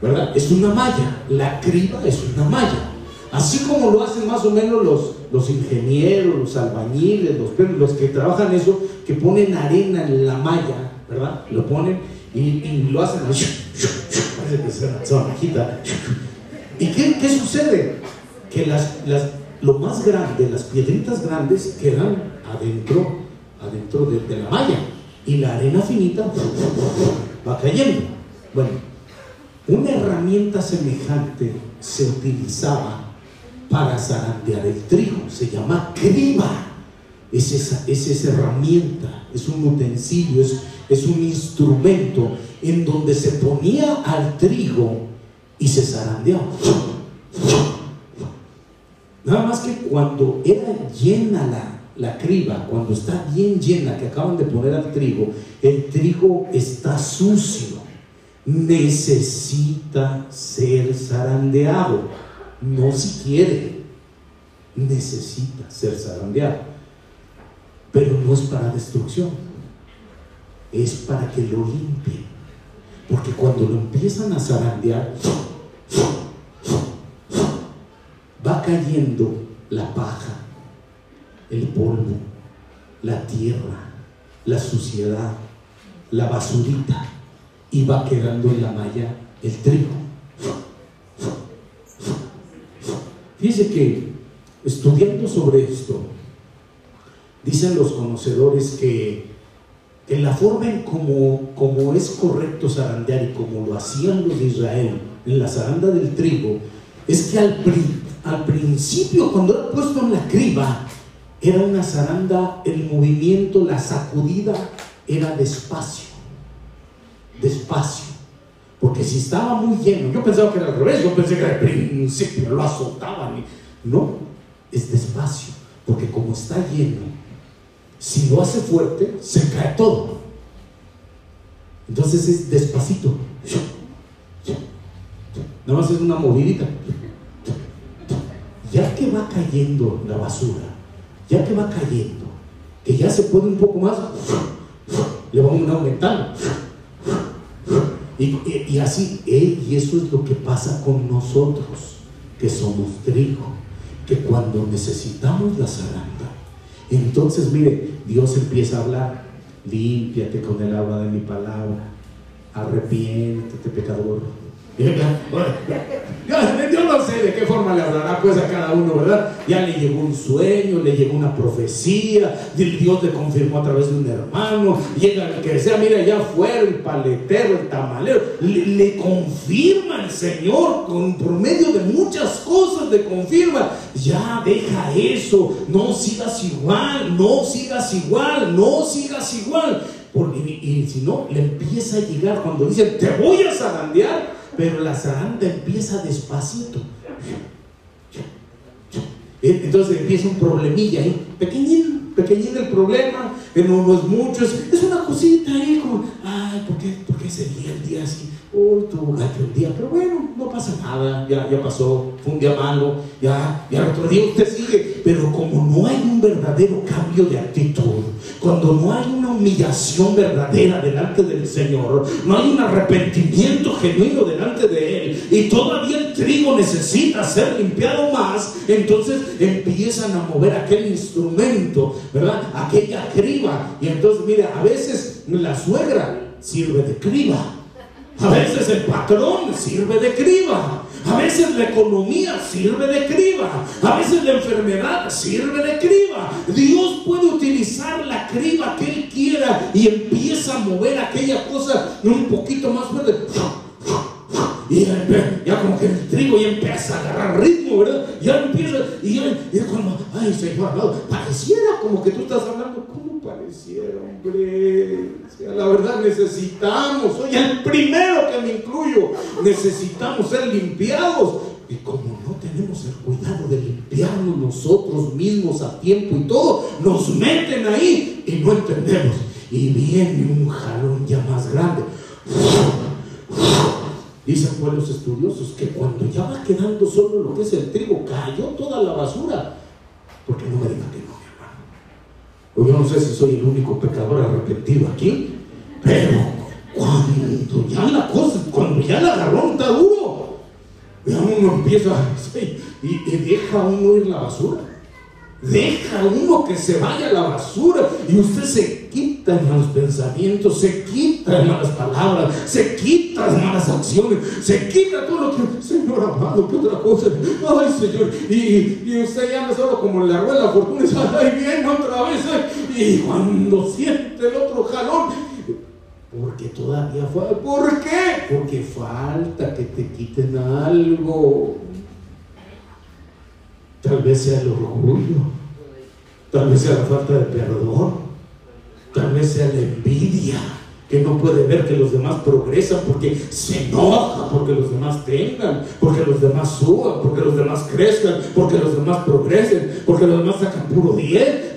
¿verdad? Es una malla, la criba es una malla. Así como lo hacen más o menos los, los ingenieros, los albañiles, los, los que trabajan eso, que ponen arena en la malla, ¿verdad? Lo ponen y, lo hacen parece que se bajita. ¿Y qué, sucede? Que las, lo más grande, las piedritas grandes quedan adentro adentro de, la malla y la arena finita va cayendo. Bueno, una herramienta semejante se utilizaba para zarandear el trigo, se llama criba. Es esa, es esa herramienta, es un utensilio, es, es un instrumento en donde se ponía al trigo y se zarandeaba. Nada más que cuando era llena la, la criba, cuando está bien llena, que acaban de poner al trigo, el trigo está sucio, necesita ser zarandeado, no si quiere, necesita ser zarandeado, pero no es para destrucción, es para que lo limpien, porque cuando lo empiezan a zarandear, va cayendo la paja el polvo, la tierra, la suciedad, la basurita y va quedando en la malla el trigo. Fíjese que estudiando sobre esto, dicen los conocedores que, en la forma en como, como es correcto zarandear y como lo hacían los de Israel en la zaranda del trigo, es que al, al principio, cuando era puesto en la criba, era una zaranda, el movimiento, la sacudida era despacio, despacio. Porque si estaba muy lleno, yo pensaba que era al revés, yo pensé que al principio lo azotaban. No, es despacio, porque como está lleno, si lo hace fuerte, se cae todo. Entonces es despacito. Nada más es una movidita. Ya que va cayendo la basura, ya que va cayendo, que ya se puede un poco más, le vamos aumentando. Y, y, así, y eso es lo que pasa con nosotros, que somos trigo, que cuando necesitamos la zaranda, entonces mire, Dios empieza a hablar, límpiate con el agua de mi palabra, arrepiéntete pecador. Yo no sé de qué forma le hablará pues a cada uno, ¿verdad? Ya le llegó un sueño, le llegó una profecía, Dios le confirmó a través de un hermano, llega el que sea, mira, ya fuera el paletero, el tamalero, le, confirma el Señor con, por medio de muchas cosas, le confirma, ya deja eso, no sigas igual, no sigas igual, no sigas igual. Porque, y, si no, le empieza a llegar cuando dicen, te voy a zarandear pero la zaranda empieza despacito. Entonces empieza un problemilla ahí, pequeñín, pequeñín el problema, no, no es mucho, es, una cosita ahí como, ay, ¿por qué, ¿por qué ese día, el día así? Oh, tuvo un día, pero bueno, no pasa nada, ya, ya pasó, fue un día malo, ya, ya el otro día usted sigue, pero como no hay un verdadero cambio de actitud, cuando no hay una humillación verdadera delante del Señor, no hay un arrepentimiento genuino delante de Él, y todavía el trigo necesita ser limpiado más, entonces empiezan a mover aquel instrumento, ¿verdad? Aquella criba, y entonces, mire, a veces la suegra sirve de criba. A veces el patrón sirve de criba. A veces la economía sirve de criba. A veces la enfermedad sirve de criba. Dios puede utilizar la criba que Él quiera y empieza a mover aquella cosa un poquito más fuerte. Y ya, como que el trigo ya empieza a agarrar ritmo, ¿verdad? Ya empieza, y ya, y cuando, ay Señor, pareciera como que tú estás hablando, ¿cómo pareciera, hombre? la verdad necesitamos, soy el primero que me incluyo, necesitamos ser limpiados. Y como no tenemos el cuidado de limpiarnos nosotros mismos a tiempo y todo, nos meten ahí y no entendemos. Y viene un jalón ya más grande. Dicen pues los estudiosos que cuando ya va quedando solo lo que es el trigo, cayó toda la basura. Porque no me digan que no. Yo no sé si soy el único pecador arrepentido aquí, pero cuando ya la cosa, cuando ya la agarrón está duro, ya uno empieza y, y deja uno ir la basura. Deja uno que se vaya a la basura y usted se quita en malos pensamientos, se quita en malas palabras, se quita en malas acciones, se quita todo lo que, Señor amado, ¿qué otra cosa? Ay, Señor, y, y usted ya anda solo como en la rueda de la fortuna y sale, ahí viene otra vez, y cuando siente el otro jalón, porque todavía fue, ¿por qué? Porque falta que te quiten algo. Tal vez sea el orgullo, tal vez sea la falta de perdón, tal vez sea la envidia, que no puede ver que los demás progresan porque se enoja, porque los demás tengan, porque los demás suban, porque los demás crezcan, porque los demás progresen, porque los demás sacan puro 10.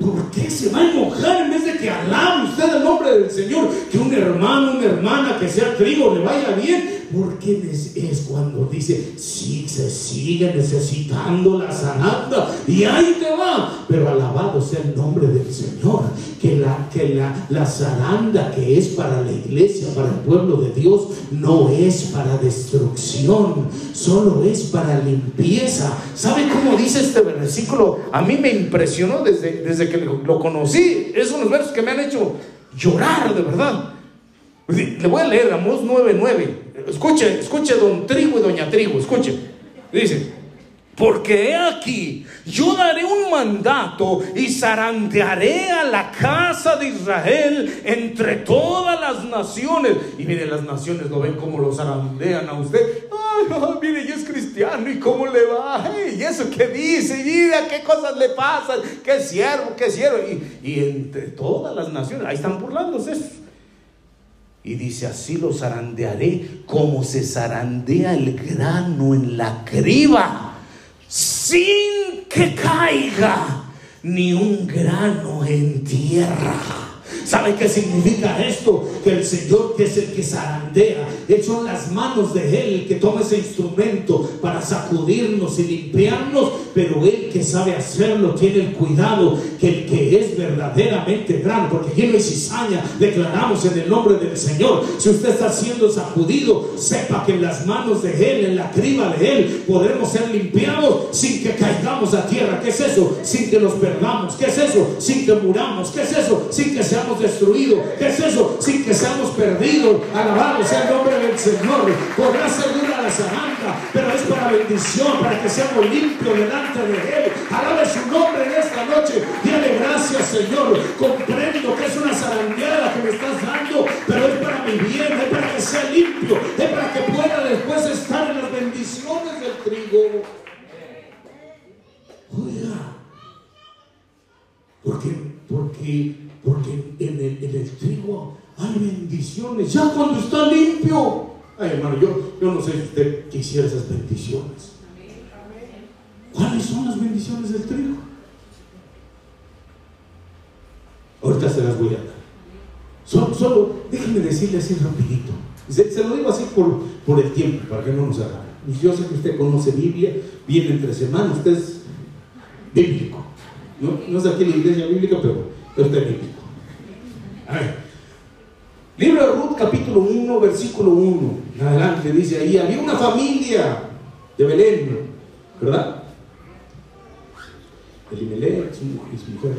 ¿Por qué se va a enojar en vez de que alabe usted el nombre del Señor? Que un hermano, una hermana que sea trigo le vaya bien, porque es cuando dice, sí, se sigue necesitando la sananda y ahí te va. Pero alabado sea el nombre del Señor, que la, que la, la zaranda que es para la iglesia, para el pueblo de Dios, no es para destrucción, solo es para limpieza. ¿Sabe cómo dice este versículo? A mí me impresionó desde, desde que lo conocí. Es unos versos que me han hecho llorar de verdad. Le voy a leer Amós 9:9. Escuche, escuche, don Trigo y doña Trigo, escuche. Dice, porque he aquí, yo daré un mandato y zarandearé a la casa de Israel entre todas las naciones. Y mire, las naciones lo ven como lo zarandean a usted. Ay, mire, y es cristiano y cómo le va. y eso que dice, mira qué cosas le pasan, qué siervo, qué siervo. Y entre todas las naciones, ahí están burlándose. Y dice, así lo zarandearé como se zarandea el grano en la criba, sin que caiga ni un grano en tierra. ¿Sabe qué significa esto? Que el Señor, que es el que zarandea, Él son las manos de Él que toma ese instrumento para sacudirnos y limpiarnos, pero Él que sabe hacerlo tiene el cuidado que el que es verdaderamente grande, porque aquí no hay cizaña, declaramos en el nombre del Señor. Si usted está siendo sacudido, sepa que en las manos de Él, en la criba de Él, podremos ser limpiados sin que caigamos a tierra. ¿Qué es eso? Sin que nos perdamos. ¿Qué es eso? Sin que muramos. ¿Qué es eso? Sin que seamos destruidos. ¿Qué es eso? Sin que seamos perdidos. Alabado sea el nombre del Señor. Podrá ser dura la zaranda, pero es para bendición, para que seamos limpios delante de Él. Alabe su nombre en esta noche. Dile gracias, Señor. Comprendo que es una zarandeada que me estás dando, pero es para mi bien, es para que sea limpio, es para que pueda después estar en las bendiciones del trigo. Oiga, porque, porque, porque en el, en el trigo hay bendiciones, ya cuando está limpio. Ay, hermano, yo, yo no sé si usted quisiera esas bendiciones. ¿Cuáles son las bendiciones del trigo? Ahorita se las voy a dar. Solo, solo déjenme decirle así rapidito. Se, se lo digo así por, por el tiempo, para que no nos haga. Yo sé que usted conoce Biblia, viene entre semanas, usted es bíblico. No, no es aquí la iglesia bíblica, pero, pero usted es bíblico. A ver. Libro de Ruth, capítulo 1, versículo 1. En Adelante dice ahí, había una familia de Belén, ¿verdad? Elimelech, su mujer, su mujer.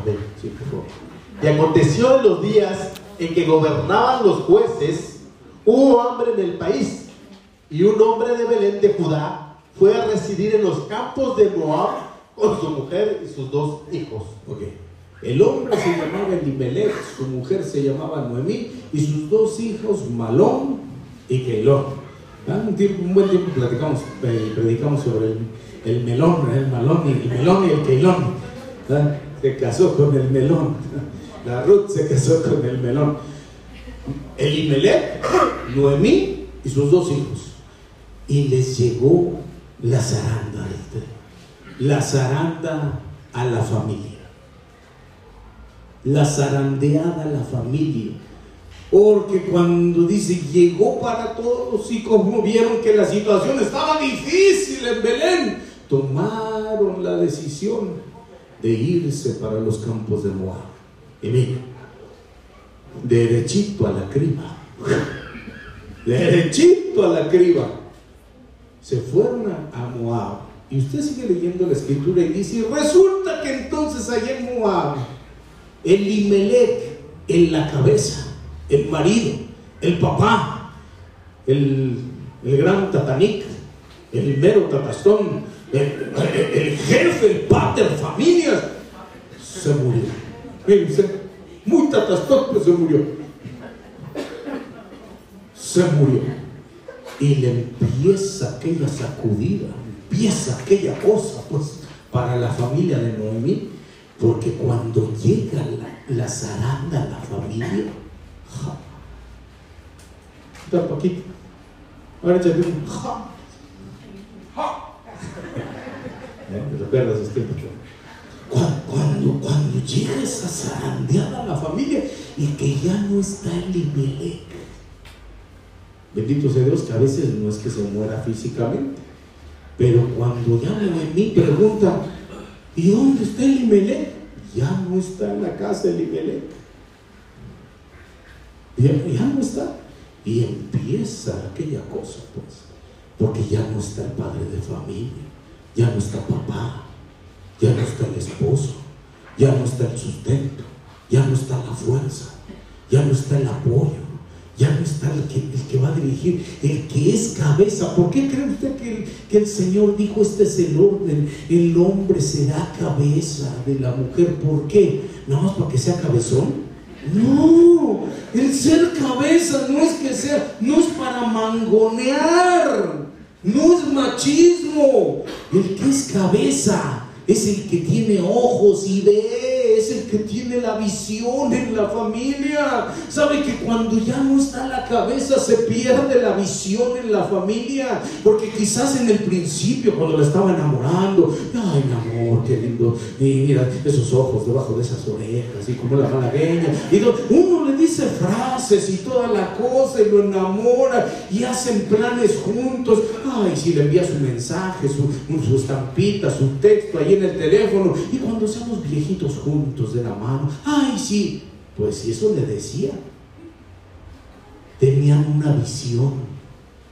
Amén.
Sí, por favor.
Y aconteció en los días en que gobernaban los jueces, hubo hambre en el país. Y un hombre de Belén de Judá fue a residir en los campos de Moab con su mujer y sus dos hijos.
Ok. El hombre se llamaba Elimelech, su mujer se llamaba Noemí y sus dos hijos Malón y Keilón. Ah, Un, tiempo- un buen tiempo platicamos, eh, predicamos sobre el, el melón, el malón y el melón y el Keilón. Se casó con el melón. La Ruth se casó con el melón. Elimelech, Noemí y sus dos hijos. Y les llegó la zaranda. La zaranda a la familia la zarandeada la familia. Porque cuando dice llegó para todos y como vieron que la situación estaba difícil en Belén, tomaron la decisión de irse para los campos de Moab. Y mira, derechito a la criba, derechito a la criba. Se fueron a, a Moab. Y usted sigue leyendo la escritura y dice, resulta que entonces allá en Moab, Elimelech en la cabeza, el marido, el papá, el, el gran tatanic, el mero tatastón, el, el- el jefe, el pater familias, se murió. Mire usted, muy tatastón, pero se murió. Se murió. Y le empieza aquella sacudida, empieza aquella cosa, pues, para la familia de Noemí, porque cuando llega la, la zaranda a la familia, ja, da poquito, ahora échate un ja, ja. ¿Eh? ¿Te recuerdas usted? Cuando, cuando, cuando llega esa zarandeada a la familia y que ya no está el Elimelech, Bendito sea Dios que a veces no es que se muera físicamente, pero cuando ya Noemí pregunta, ¿y dónde está Elimelech? Ya no está en la casa Elimelech. Ya, ya no está. Y empieza aquella cosa, pues, porque ya no está el padre de familia, ya no está papá, ya no está el esposo, ya no está el sustento, ya no está la fuerza, ya no está el apoyo, ya no está el que, va a dirigir, el que es cabeza. ¿Por qué cree usted que el, que el Señor dijo este es el orden? El hombre será cabeza de la mujer. ¿Por qué? ¿Nada más para que sea cabezón? No, el ser cabeza no es que sea, no es para mangonear, no es machismo. El que es cabeza es el que tiene ojos y ve, es el que tiene la visión en la familia. Sabe que cuando ya no está la cabeza se pierde la visión en la familia. Porque quizás en el principio, cuando la estaba enamorando, ay, mi amor, qué lindo. Mira esos ojos debajo de esas orejas y como la malagueña. Y uno le dice frases y toda la cosa y lo enamora y hacen planes juntos. Ay, si le envía su mensaje, su, su estampita, su texto ahí el teléfono. Y cuando seamos viejitos juntos de la mano, ay, sí, pues si eso le decía. Tenían una visión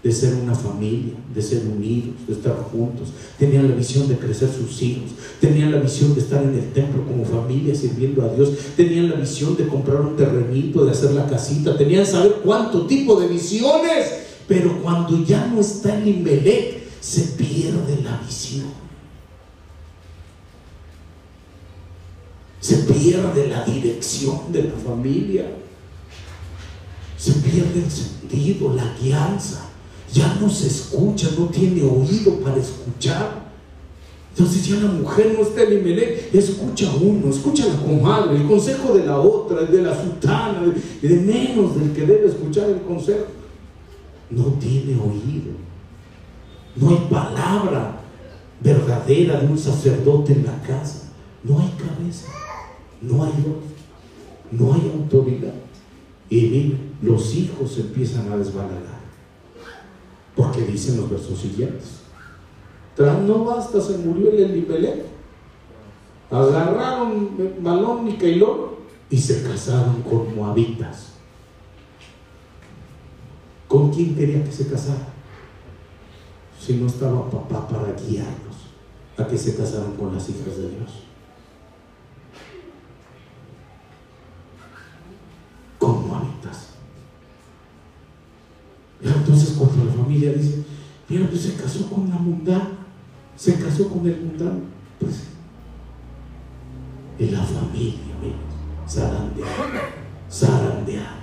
de ser una familia, de ser unidos, de estar juntos. Tenían la visión de crecer sus hijos. Tenían la visión de estar en el templo como familia sirviendo a Dios. Tenían la visión de comprar un terrenito, de hacer la casita. Tenían saber cuánto tipo de visiones. Pero cuando ya no está el Imelec, se pierde la visión. Se pierde la dirección de la familia. Se pierde el sentido, la guianza ya no se escucha, no tiene oído para escuchar. Entonces ya la mujer no está en Imelec, escucha uno, escucha a la comadre, el consejo de la otra, de la sultana, de menos del que debe escuchar el consejo. No tiene oído. No hay palabra verdadera de un sacerdote en la casa. No hay cabeza, no hay no hay autoridad. Y los hijos empiezan a desbalagar. Porque dicen los versos siguientes. Tras no basta, se murió el Elimelech. Agarraron Malón y Keilón y se casaron con moabitas. ¿Con quién quería que se casara? Si no estaba papá para guiarlos a que se casaran con las hijas de Dios. Con moabitas. Entonces cuando la familia dice, mira, pues se casó con la mundana, se casó con el mundano, pues en la familia, mira, zarandeada, zarandeada,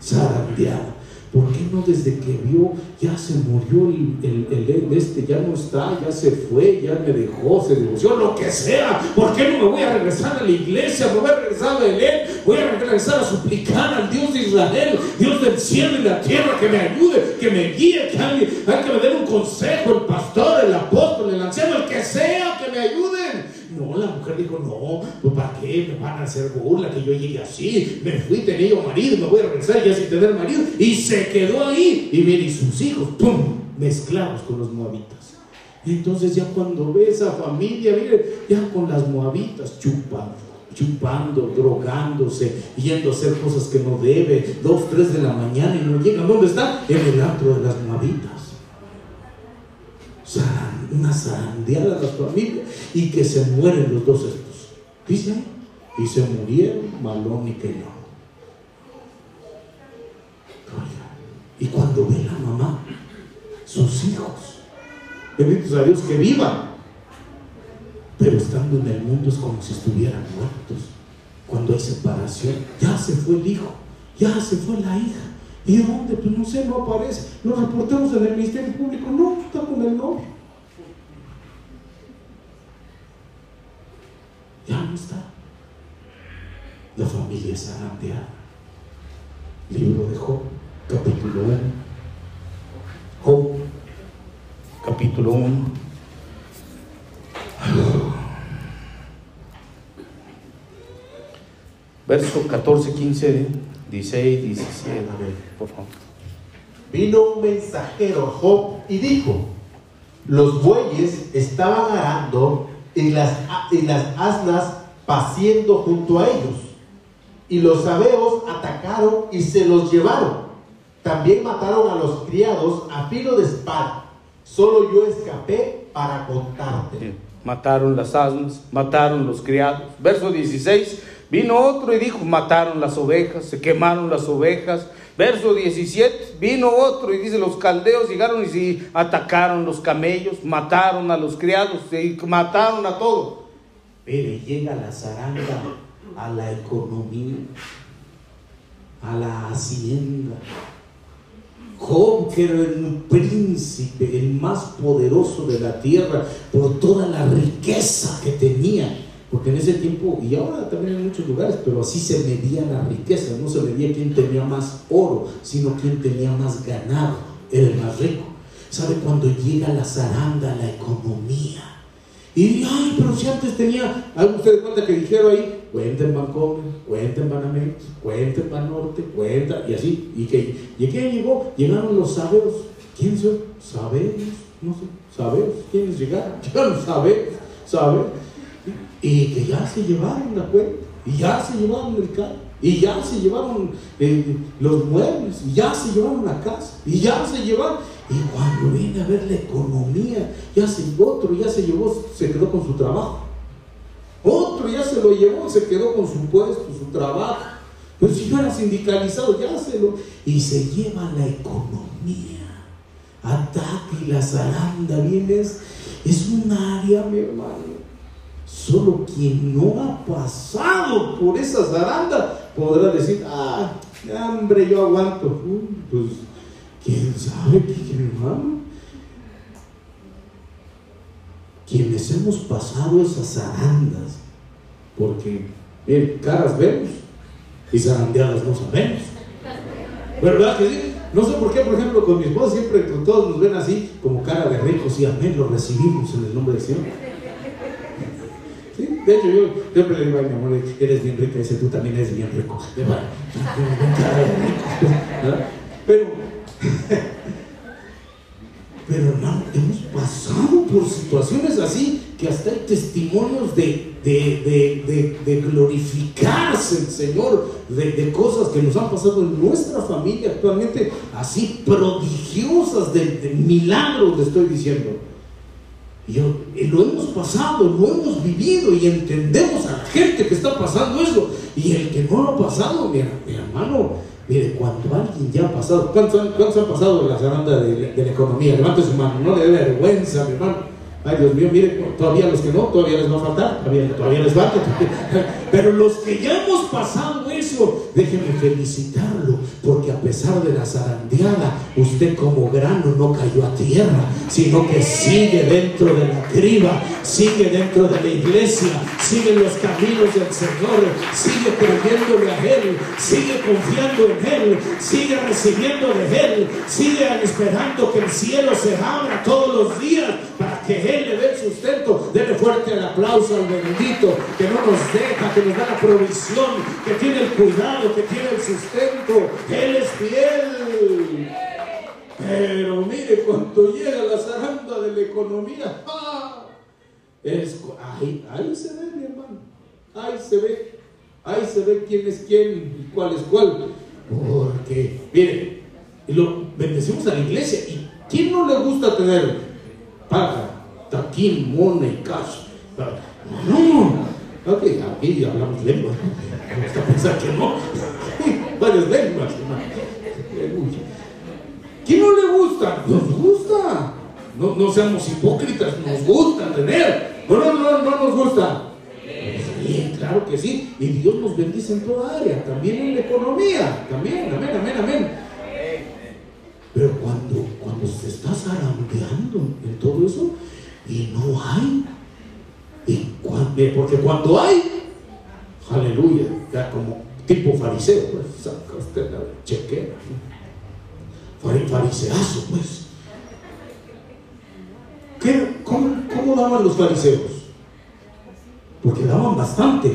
zarandeada. ¿Por qué no desde que vio, ya se murió el, el, el, este, ya no está, ya se fue, ya me dejó, se divorció, lo que sea? ¿Por qué no me voy a regresar a la iglesia? Me voy a regresar a Belén, voy a regresar a suplicar al Dios de Israel, Dios del cielo y la tierra, que me ayude, que me guíe, que alguien, que me dé un consejo, el pastor, el apóstol, el anciano, el que sea, que me ayuden. La mujer dijo, no, pues ¿para qué me van a hacer burla que yo llegue así? Me fui, tenía marido, me voy a regresar ya sin tener marido. Y se quedó ahí. Y mire, y sus hijos, ¡pum! Mezclados con los moabitas. Entonces ya cuando ve esa familia, mire, ya con las moabitas chupando, chupando, drogándose, yendo a hacer cosas que no debe, dos, tres de la mañana y no llegan. ¿Dónde está? En el antro de las moabitas una zarandeada a la familia y que se mueren los dos estos. Dice y se murieron Malón y Keilón. Y cuando ve la mamá, sus hijos, benditos a Dios que vivan, pero estando en el mundo es como si estuvieran muertos. Cuando hay separación, ya se fue el hijo, ya se fue la hija. ¿Y dónde? Pues no sé, no aparece. Los reporteros en el Ministerio Público, no, está con el novio. Ya no está. La familia es zarandeada. Libro de Job, capítulo 1. Job, capítulo 1. Verso 14, 15, 16, 17. A ver, por favor.
Vino un mensajero a Job y dijo, los bueyes estaban arando y las, y las asnas paciendo junto a ellos. Y los sabeos atacaron y se los llevaron. También mataron a los criados a filo de espada. Solo yo escapé para contarte.
Mataron las asnas, mataron los criados. Verso 16. Vino otro y dijo, mataron las ovejas, se quemaron las ovejas. Verso 17, vino otro y dice, los caldeos llegaron y sí, atacaron los camellos, mataron a los criados, y mataron a todo. Pero llega la zaranga a la economía, a la hacienda. Job, que el príncipe, el más poderoso de la tierra, por toda la riqueza que tenía, Porque en ese tiempo, y ahora también en muchos lugares, pero así se medía la riqueza, no se medía quién tenía más oro, sino quién tenía más ganado, era el más rico. ¿Sabe cuando llega la zaranda, la economía? Y, ay, pero si antes tenía, ¿algo ustedes cuenta que dijeron ahí? Cuenta en Bancomer, cuenta en Banamex, cuenta en Banorte, cuenta, y así. ¿Y que ¿Y quién llegó? Llegaron los sabeos. ¿Quiénes son? Sabeos, no sé, sabeos. ¿Quiénes llegaron? Llegaron sabeos, sabeos y que ya se llevaron la cuenta, y ya se llevaron el carro, y ya se llevaron eh, los muebles, y ya se llevaron la casa, y ya se llevaron. Y cuando viene a ver la economía, ya se otro ya se llevó, se quedó con su trabajo. Otro ya se lo llevó, se quedó con su puesto, su trabajo. Pero si no era sindicalizado, ya se lo. Y se lleva la economía. Ataque y la zaranda, vienes. Es un área, mi hermano Solo quien no ha pasado por esa zaranda podrá decir, ah, hambre, yo aguanto. pues, ¿quién sabe qué, hermano? Quienes hemos pasado esas zarandas, porque caras vemos y zarandeadas no sabemos. ¿Verdad que sí? No sé por qué, por ejemplo, con mi esposa siempre todos nos ven así, como cara de ricos y amén, lo recibimos en el nombre del Señor. De hecho, yo siempre le digo a mi amor, eres bien rica, dice, tú también eres bien rico. Pero, pero hermano, hemos pasado por situaciones así que hasta hay testimonios de, de, glorificarse el Señor, de, cosas que nos han pasado en nuestra familia actualmente, así prodigiosas, de, milagros, le estoy diciendo. Y yo, lo hemos pasado, lo hemos vivido y entendemos a la gente que está pasando eso. Y el que no lo ha pasado, mi, hermano, mire, cuando alguien ya ha pasado, ¿cuántos, han pasado la zaranda de, de, la economía? Levante su mano, no le dé vergüenza, mi hermano. Ay, Dios mío, mire, todavía los que no, todavía les va a faltar, todavía, todavía les falta. Pero los que ya hemos pasado eso, déjenme felicitarlo, porque a pesar de la zarandeada, usted como grano no cayó a tierra, sino que sigue dentro de la criba, sigue dentro de la iglesia, sigue en los caminos del Señor, sigue creyéndole a Él, sigue confiando en Él, sigue recibiendo de Él, sigue esperando que el cielo se abra todos los días para que Él le dé el sustento. Dele fuerte el aplauso al bendito que no nos deja, que nos da la provisión, que tiene el cuidado, que tiene el sustento. Él es fiel. Pero mire, cuando llega la zaranda de la economía, ¡ah! ahí, se ve, mi hermano. Ahí se ve. Ahí se ve quién es quién y cuál es cuál. Porque, mire, lo bendecimos a la iglesia. ¿Y quién no le gusta tener paga, taquín, mona y cash? No, ok, aquí hablamos lenguas. Gusta pensar que no. Varias lenguas, ¿Quién no le gusta? Nos gusta. No, no seamos hipócritas, nos gusta tener. No, no, no, no nos gusta. Bien, claro que sí. Y Dios nos bendice en toda área, también en la economía. También, amén, amén, amén. Pero cuando, cuando se está zarandeando en todo eso y no hay, y cuando, porque cuando hay, aleluya, ya como tipo fariseo, pues saca usted la chequera, fariseazo, pues. ¿Qué, cómo, ¿Cómo daban los fariseos? Porque daban bastante.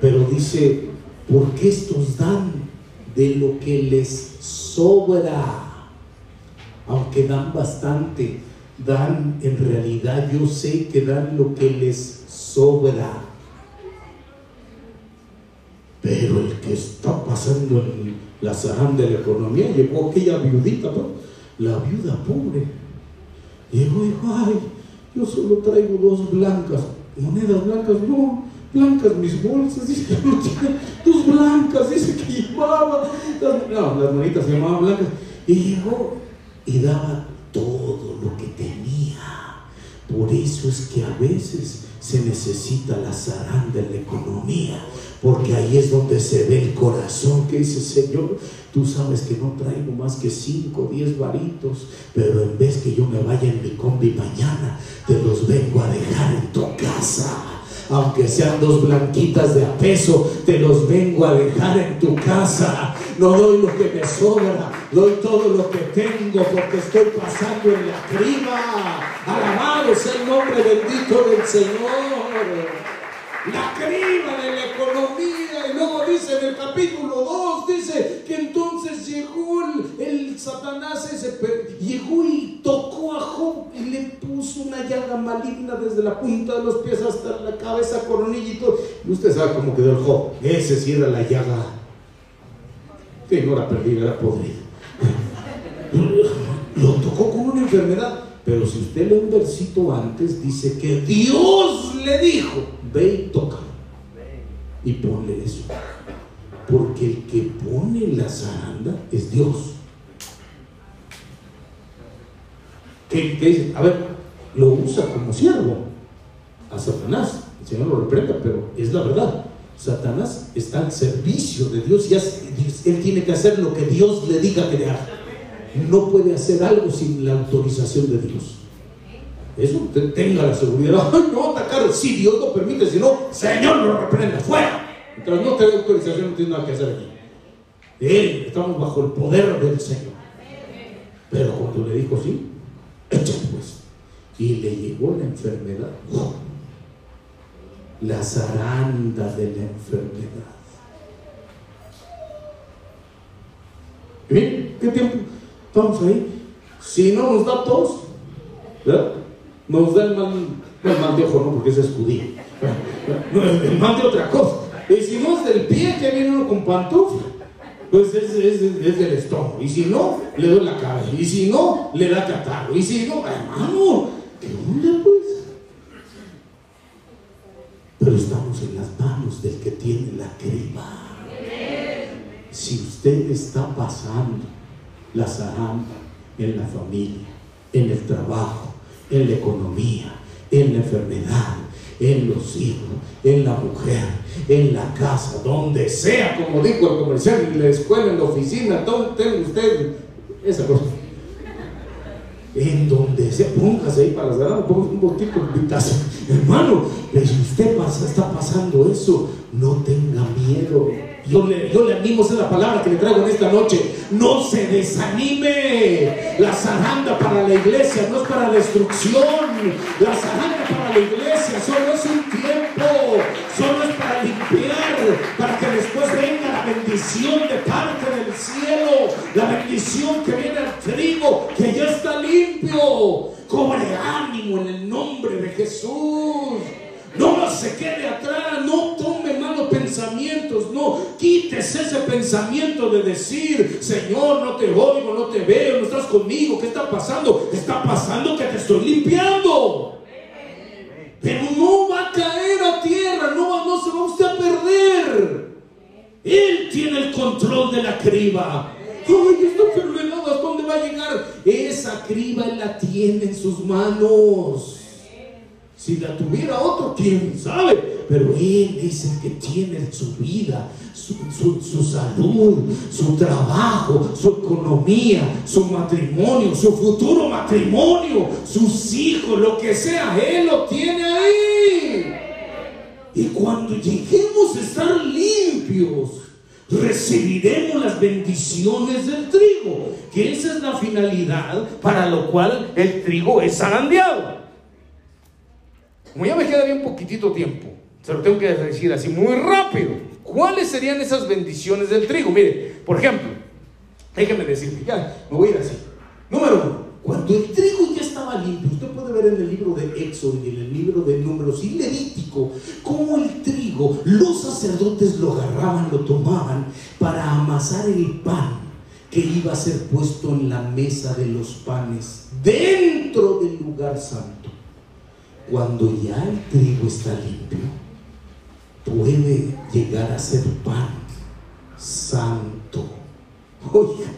Pero dice, porque estos dan de lo que les sobra? Aunque dan bastante, dan en realidad, yo sé que dan lo que les sobra. Pero el que está pasando en la zaranda de la economía llegó aquella viudita, la viuda pobre. Llegó y dijo, ay, yo solo traigo dos blancas, monedas blancas, no, blancas mis bolsas, dice que no tiene, dos blancas, dice que llevaba, no, las monitas se llamaban blancas, y llegó y daba todo lo que tenía. Por eso es que a veces se necesita la zaranda en la economía, porque ahí es donde se ve el corazón que dice, Señor, tú sabes que no traigo más que 5 o 10 varitos, pero en vez que yo me vaya en mi combi mañana, te los vengo a dejar en tu casa aunque sean dos blanquitas de a peso, te los vengo a dejar en tu casa. No doy lo que me sobra, doy todo lo que tengo porque estoy pasando en la criba. Alabado sea el nombre bendito del Señor. La criba de la economía. Luego dice en el capítulo 2, dice que entonces llegó el, el Satanás ese, llegó y tocó a Job y le puso una llaga maligna desde la punta de los pies hasta la cabeza, coronilla y todo. Usted sabe cómo quedó el Job. Ese sí era la llaga. Que no era perdida, era podrida. Lo tocó con una enfermedad. Pero si usted lee un versito antes, dice que Dios le dijo, ve y toca. Y ponle eso. Porque el que pone la zaranda es Dios. ¿Qué, qué dice? A ver, lo usa como siervo a Satanás. El Señor lo reprenda, pero es la verdad. Satanás está al servicio de Dios y hace- él tiene que hacer lo que Dios le diga que le haga. No puede hacer algo sin la autorización de Dios. Eso te- tenga la seguridad. No atacar si Dios lo permite, si no, Señor lo reprenda, fuera. Mientras no te dé autorización, no tiene nada que hacer aquí. Estamos bajo el poder del Señor. Pero cuando le dijo sí, echa pues. Y le llegó la enfermedad. ¡Uf! La zaranda de la enfermedad. Miren, ¿qué tiempo? Estamos ahí. Si no nos da tos. Nos da el mal, el mal de ojo, no, porque ese es el mal de otra cosa. Y si no es del pie, que viene uno con pantufla, pues es, es- es del estómago. Y si no, le doy la cabeza. Y si no, le da catarro. Y si no, hermano, ¿qué onda, pues? Pero estamos en las manos del que tiene la criba. Si usted está pasando la zaranda en la familia, en el trabajo, en la economía, en la enfermedad, en los hijos, en la mujer, en la casa, donde sea, como dijo el comercial, en la escuela, en la oficina, donde tenga usted esa cosa. En donde sea, póngase ahí para ganadas, póngase un poquito de. Hermano, pero si usted pasa, está pasando eso, no tenga miedo. Yo le, yo le animo, esa es la palabra que le traigo en esta noche. No se desanime. La zaranda para la iglesia no es para destrucción. La zaranda para iglesia solo es un tiempo. Solo es para limpiar, para que después venga la bendición de parte del cielo. La bendición que viene al trigo, que ya está limpio. Cobre ánimo en el nombre de Jesús. No se quede atrás, no tome malos pensamientos, no quites ese pensamiento de decir, Señor, no te oigo, no te veo, no estás conmigo, ¿qué está pasando? Está pasando que te estoy limpiando. Pero no va a caer a tierra, no, no se va usted a perder. Él tiene el control de la criba. Ay, esta enfermedad, ¿hasta dónde va a llegar? Esa criba la tiene en sus manos. Si la tuviera otro, quién sabe. Pero Él es el que tiene su vida, su, su- salud, su trabajo, su economía, su matrimonio, su futuro matrimonio, sus hijos, lo que sea, Él lo tiene ahí. Y cuando lleguemos a estar limpios, recibiremos las bendiciones del trigo, que esa es la finalidad para lo cual el trigo es zarandeado. Como ya me queda bien poquitito tiempo, se lo tengo que decir así muy rápido. ¿Cuáles serían esas bendiciones del trigo? Mire, por ejemplo, déjeme decirle, ya me voy a ir así. Número uno, cuando el trigo ya estaba limpio, usted puede ver en el libro de Éxodo y en el libro de Números y Levítico cómo el trigo, los sacerdotes lo agarraban, lo tomaban para amasar el pan que iba a ser puesto en la mesa de los panes dentro del lugar santo. Cuando ya el trigo está limpio, puede llegar a ser pan santo. Oiga,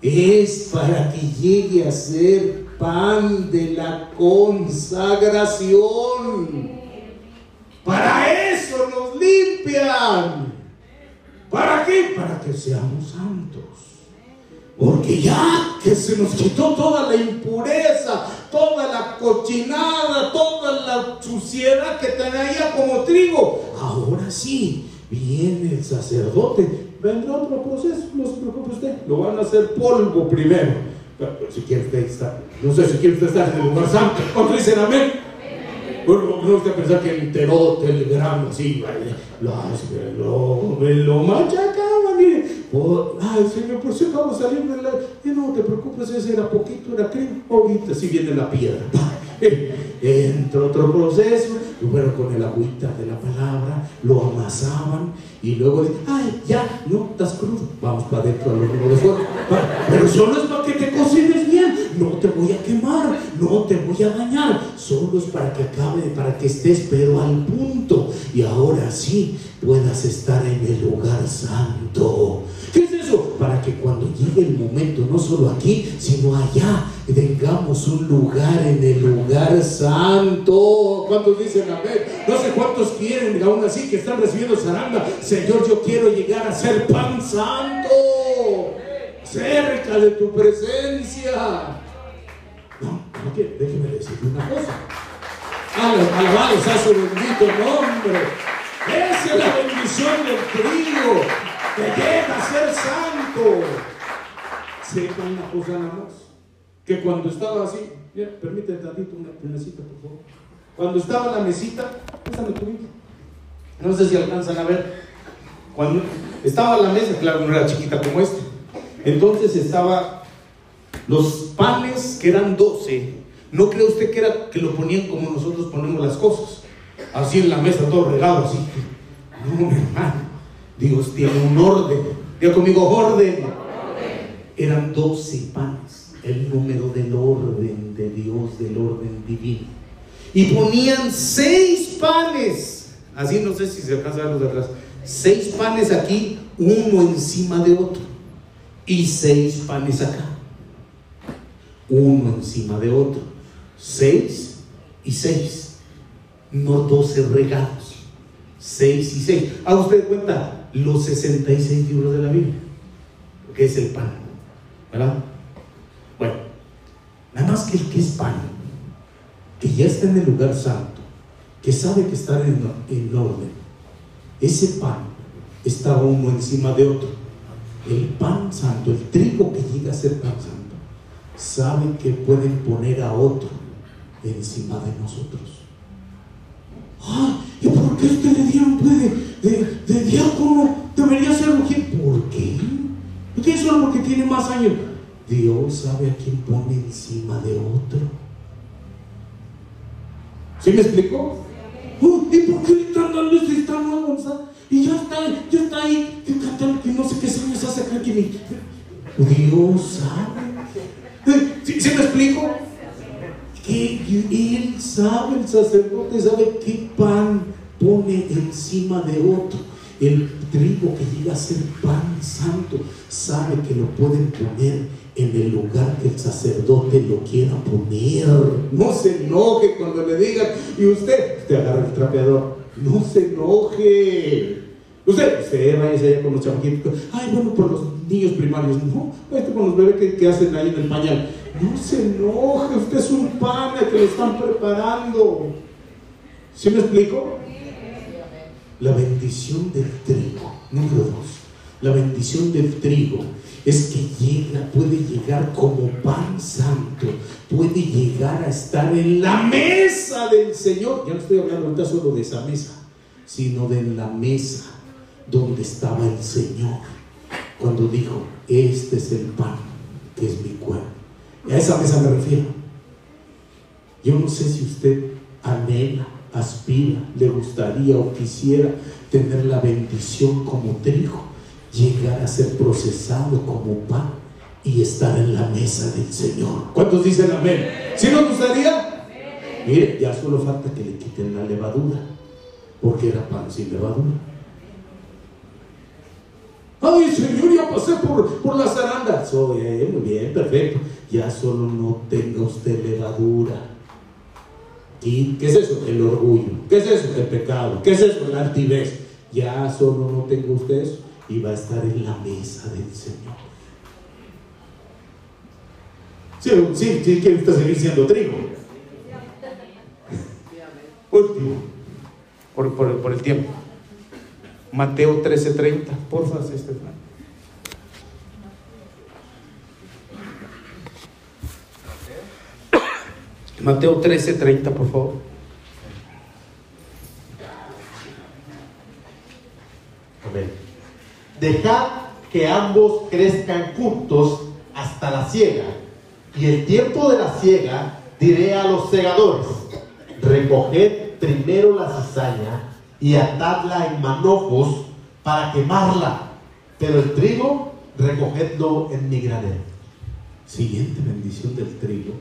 es para que llegue a ser pan de la consagración. Para eso nos limpian. ¿Para qué? Para que seamos santos. Porque ya que se nos quitó toda la impureza, toda la cochinada, toda la suciedad que traía como trigo. Ahora sí, viene el sacerdote. Vendrá otro proceso, no se preocupe usted. Lo van a hacer polvo primero. Pero, si quiere usted estar, no sé si quiere usted estar en el lugar santo. ¿Cuántos dicen amén? Bueno, no usted pensar que enterote el grano así, lo, lo, lo machacaba, mire. Ay, Señor, por si acabo de salir de la. Y no te preocupes, ese era poquito, era creo. Ahorita sí viene la piedra. Entra otro proceso, y bueno, con el agüita de la palabra, lo amasaban y luego, ay, ya, no, estás crudo, vamos para adentro al horno de fuego. Pero solo es para que te cocines bien, no te voy a dañar, solo es para que acabe, para que estés, pero al punto. Y ahora sí puedas estar en el lugar santo. ¿Qué es eso? Para que cuando llegue el momento, no solo aquí, sino allá, tengamos un lugar en el lugar santo. ¿Cuántos dicen amén? No sé cuántos quieren, aún así que están recibiendo zaranda. Señor, yo quiero llegar a ser pan santo. Cerca de tu presencia. Quiero, déjeme decirle una cosa. Ala- Alabado sea su bendito nombre. Esa es la bendición del trigo. Que llega a ser santo. Sepa una cosa nada más. Que cuando estaba así, mira, permíteme tantito una, mesita, por favor. Cuando estaba la mesita, pásame tu Biblia. No sé si alcanzan a ver. Cuando estaba la mesa, claro, no era chiquita como esta. Entonces estaba los panes que eran 12. No cree usted que era que lo ponían como nosotros ponemos las cosas. Así en la mesa, todo regado, así. No, hermano. Dios tiene un orden. Diga conmigo, orden. Eran 12 panes. El número del orden de Dios, del orden divino. Y ponían seis panes. Así no sé si se alcanza a ver los de atrás. Seis panes aquí, uno encima de otro. Y seis panes acá. Uno encima de otro. Seis y seis. No doce regados. Seis y seis. Haga usted cuenta los 66 libros de la Biblia. Que es el pan. ¿Verdad? Bueno, nada más que el que es pan, que ya está en el lugar santo, que sabe que está en, en orden, ese pan estaba uno encima de otro. El pan santo, el trigo que llega a ser pan santo, sabe que pueden poner a otro encima de nosotros. ¡Ah! ¿Y por qué usted le dieron pues, de, de, de diácono? Debería ser mujer. ¿Por qué? ¿Por qué solo porque tiene más años? Dios sabe a quién pone encima de otro. ¿Sí me explicó? Oh, ¿Y por qué le están dando este está nuevo? Gonzalo? Y ya está, ya está ahí, que que no sé qué años hace acá que Dios sabe. ¿Sí, me explico? Que él sabe, el sacerdote sabe qué pan pone encima de otro. El trigo que llega a ser pan santo sabe que lo pueden poner en el lugar que el sacerdote lo quiera poner. No se enoje cuando le digan, y usted, usted agarra el trapeador, no se enoje. Usted, usted vaya allá con los chamaquitos, ay, bueno, por los niños primarios, no, este con los bebés que, hacen ahí en el pañal. No se enoje, usted es un pan que lo están preparando. ¿Sí me explico? La bendición del trigo, número dos. La bendición del trigo es que llega, puede llegar como pan santo, puede llegar a estar en la mesa del Señor. Ya no estoy hablando ahorita solo de esa mesa, sino de la mesa donde estaba el Señor. Cuando dijo, este es el pan que es mi cuerpo. Y a esa mesa me refiero. Yo no sé si usted anhela, aspira, le gustaría o quisiera tener la bendición como trigo, llegar a ser procesado como pan y estar en la mesa del Señor. ¿Cuántos dicen amén? ¿Sí nos gustaría? Mire, ya solo falta que le quiten la levadura, porque era pan sin levadura. Ay, Señor, ya pasé por, por las zarandas. Oye, muy bien, perfecto. Ya solo no tenga usted levadura. ¿Y qué es eso? El orgullo. ¿Qué es eso? El pecado. ¿Qué es eso? La altivez. Ya solo no tenga usted eso y va a estar en la mesa del Señor. Sí, sí, sí quiere usted seguir siendo trigo.
Último, por, por, por el tiempo. Mateo 13:30, porfa, Estefan. Mateo 13:30, por favor.
Amén. Dejad que ambos crezcan juntos hasta la siega. Y el tiempo de la siega diré a los segadores, recoged primero la cizaña y atadla en manojos para quemarla, pero el trigo recogedlo en mi granero.
Siguiente bendición del trigo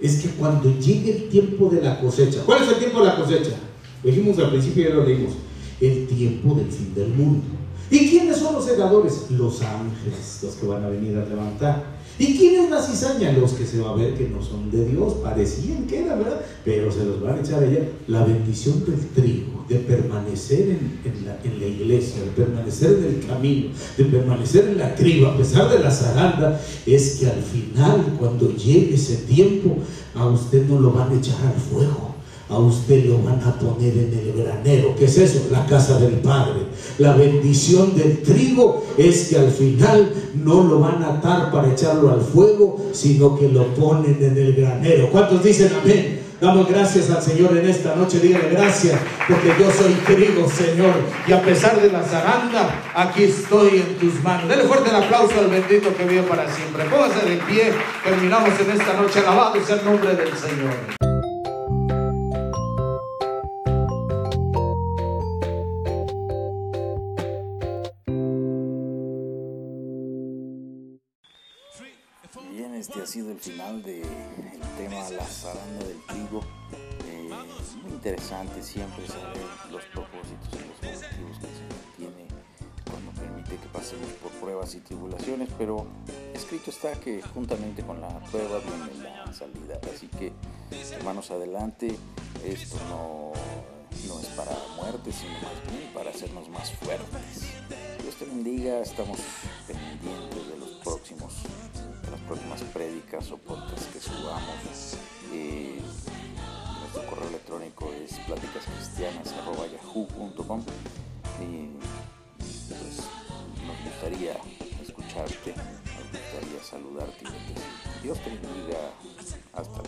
es que cuando llegue el tiempo de la cosecha, ¿cuál es el tiempo de la cosecha? Lo dijimos al principio, ya lo leímos, el tiempo del fin del mundo. ¿Y quiénes son los segadores? Los ángeles, los que van a venir a levantar. ¿Y quién es la cizaña? Los que se va a ver que no son de Dios, parecían que era, ¿verdad? Pero se los van a echar allá. La bendición del trigo, de permanecer en, en la, en la iglesia, de permanecer en el camino, de permanecer en la criba, a pesar de la zaranda, es que al final, cuando llegue ese tiempo, a usted no lo van a echar al fuego a usted lo van a poner en el granero. ¿Qué es eso? La casa del Padre. La bendición del trigo es que al final no lo van a atar para echarlo al fuego, sino que lo ponen en el granero. ¿Cuántos dicen amén? Damos gracias al Señor en esta noche. Dígale gracias porque yo soy trigo, Señor. Y a pesar de la zaranda, aquí estoy en tus manos. Dele fuerte el aplauso al bendito que vive para siempre. Póngase de pie. Terminamos en esta noche. Alabado sea el nombre del Señor.
Este ha sido el final del tema La zaranda del trigo. Eh, muy interesante siempre saber los propósitos y los objetivos que Señor tiene cuando permite que pasemos por pruebas y tribulaciones, pero escrito está que juntamente con la prueba viene la salida. Así que, hermanos, adelante. Esto no, no es para muerte, sino más para hacernos más fuertes. Dios te bendiga, estamos pendientes de los próximos, de las próximas prédicas o podcasts que subamos. Nuestro correo electrónico es pláticascristianas.yahoo.com y pues nos gustaría escucharte, nos gustaría saludarte. Dios te bendiga. Hasta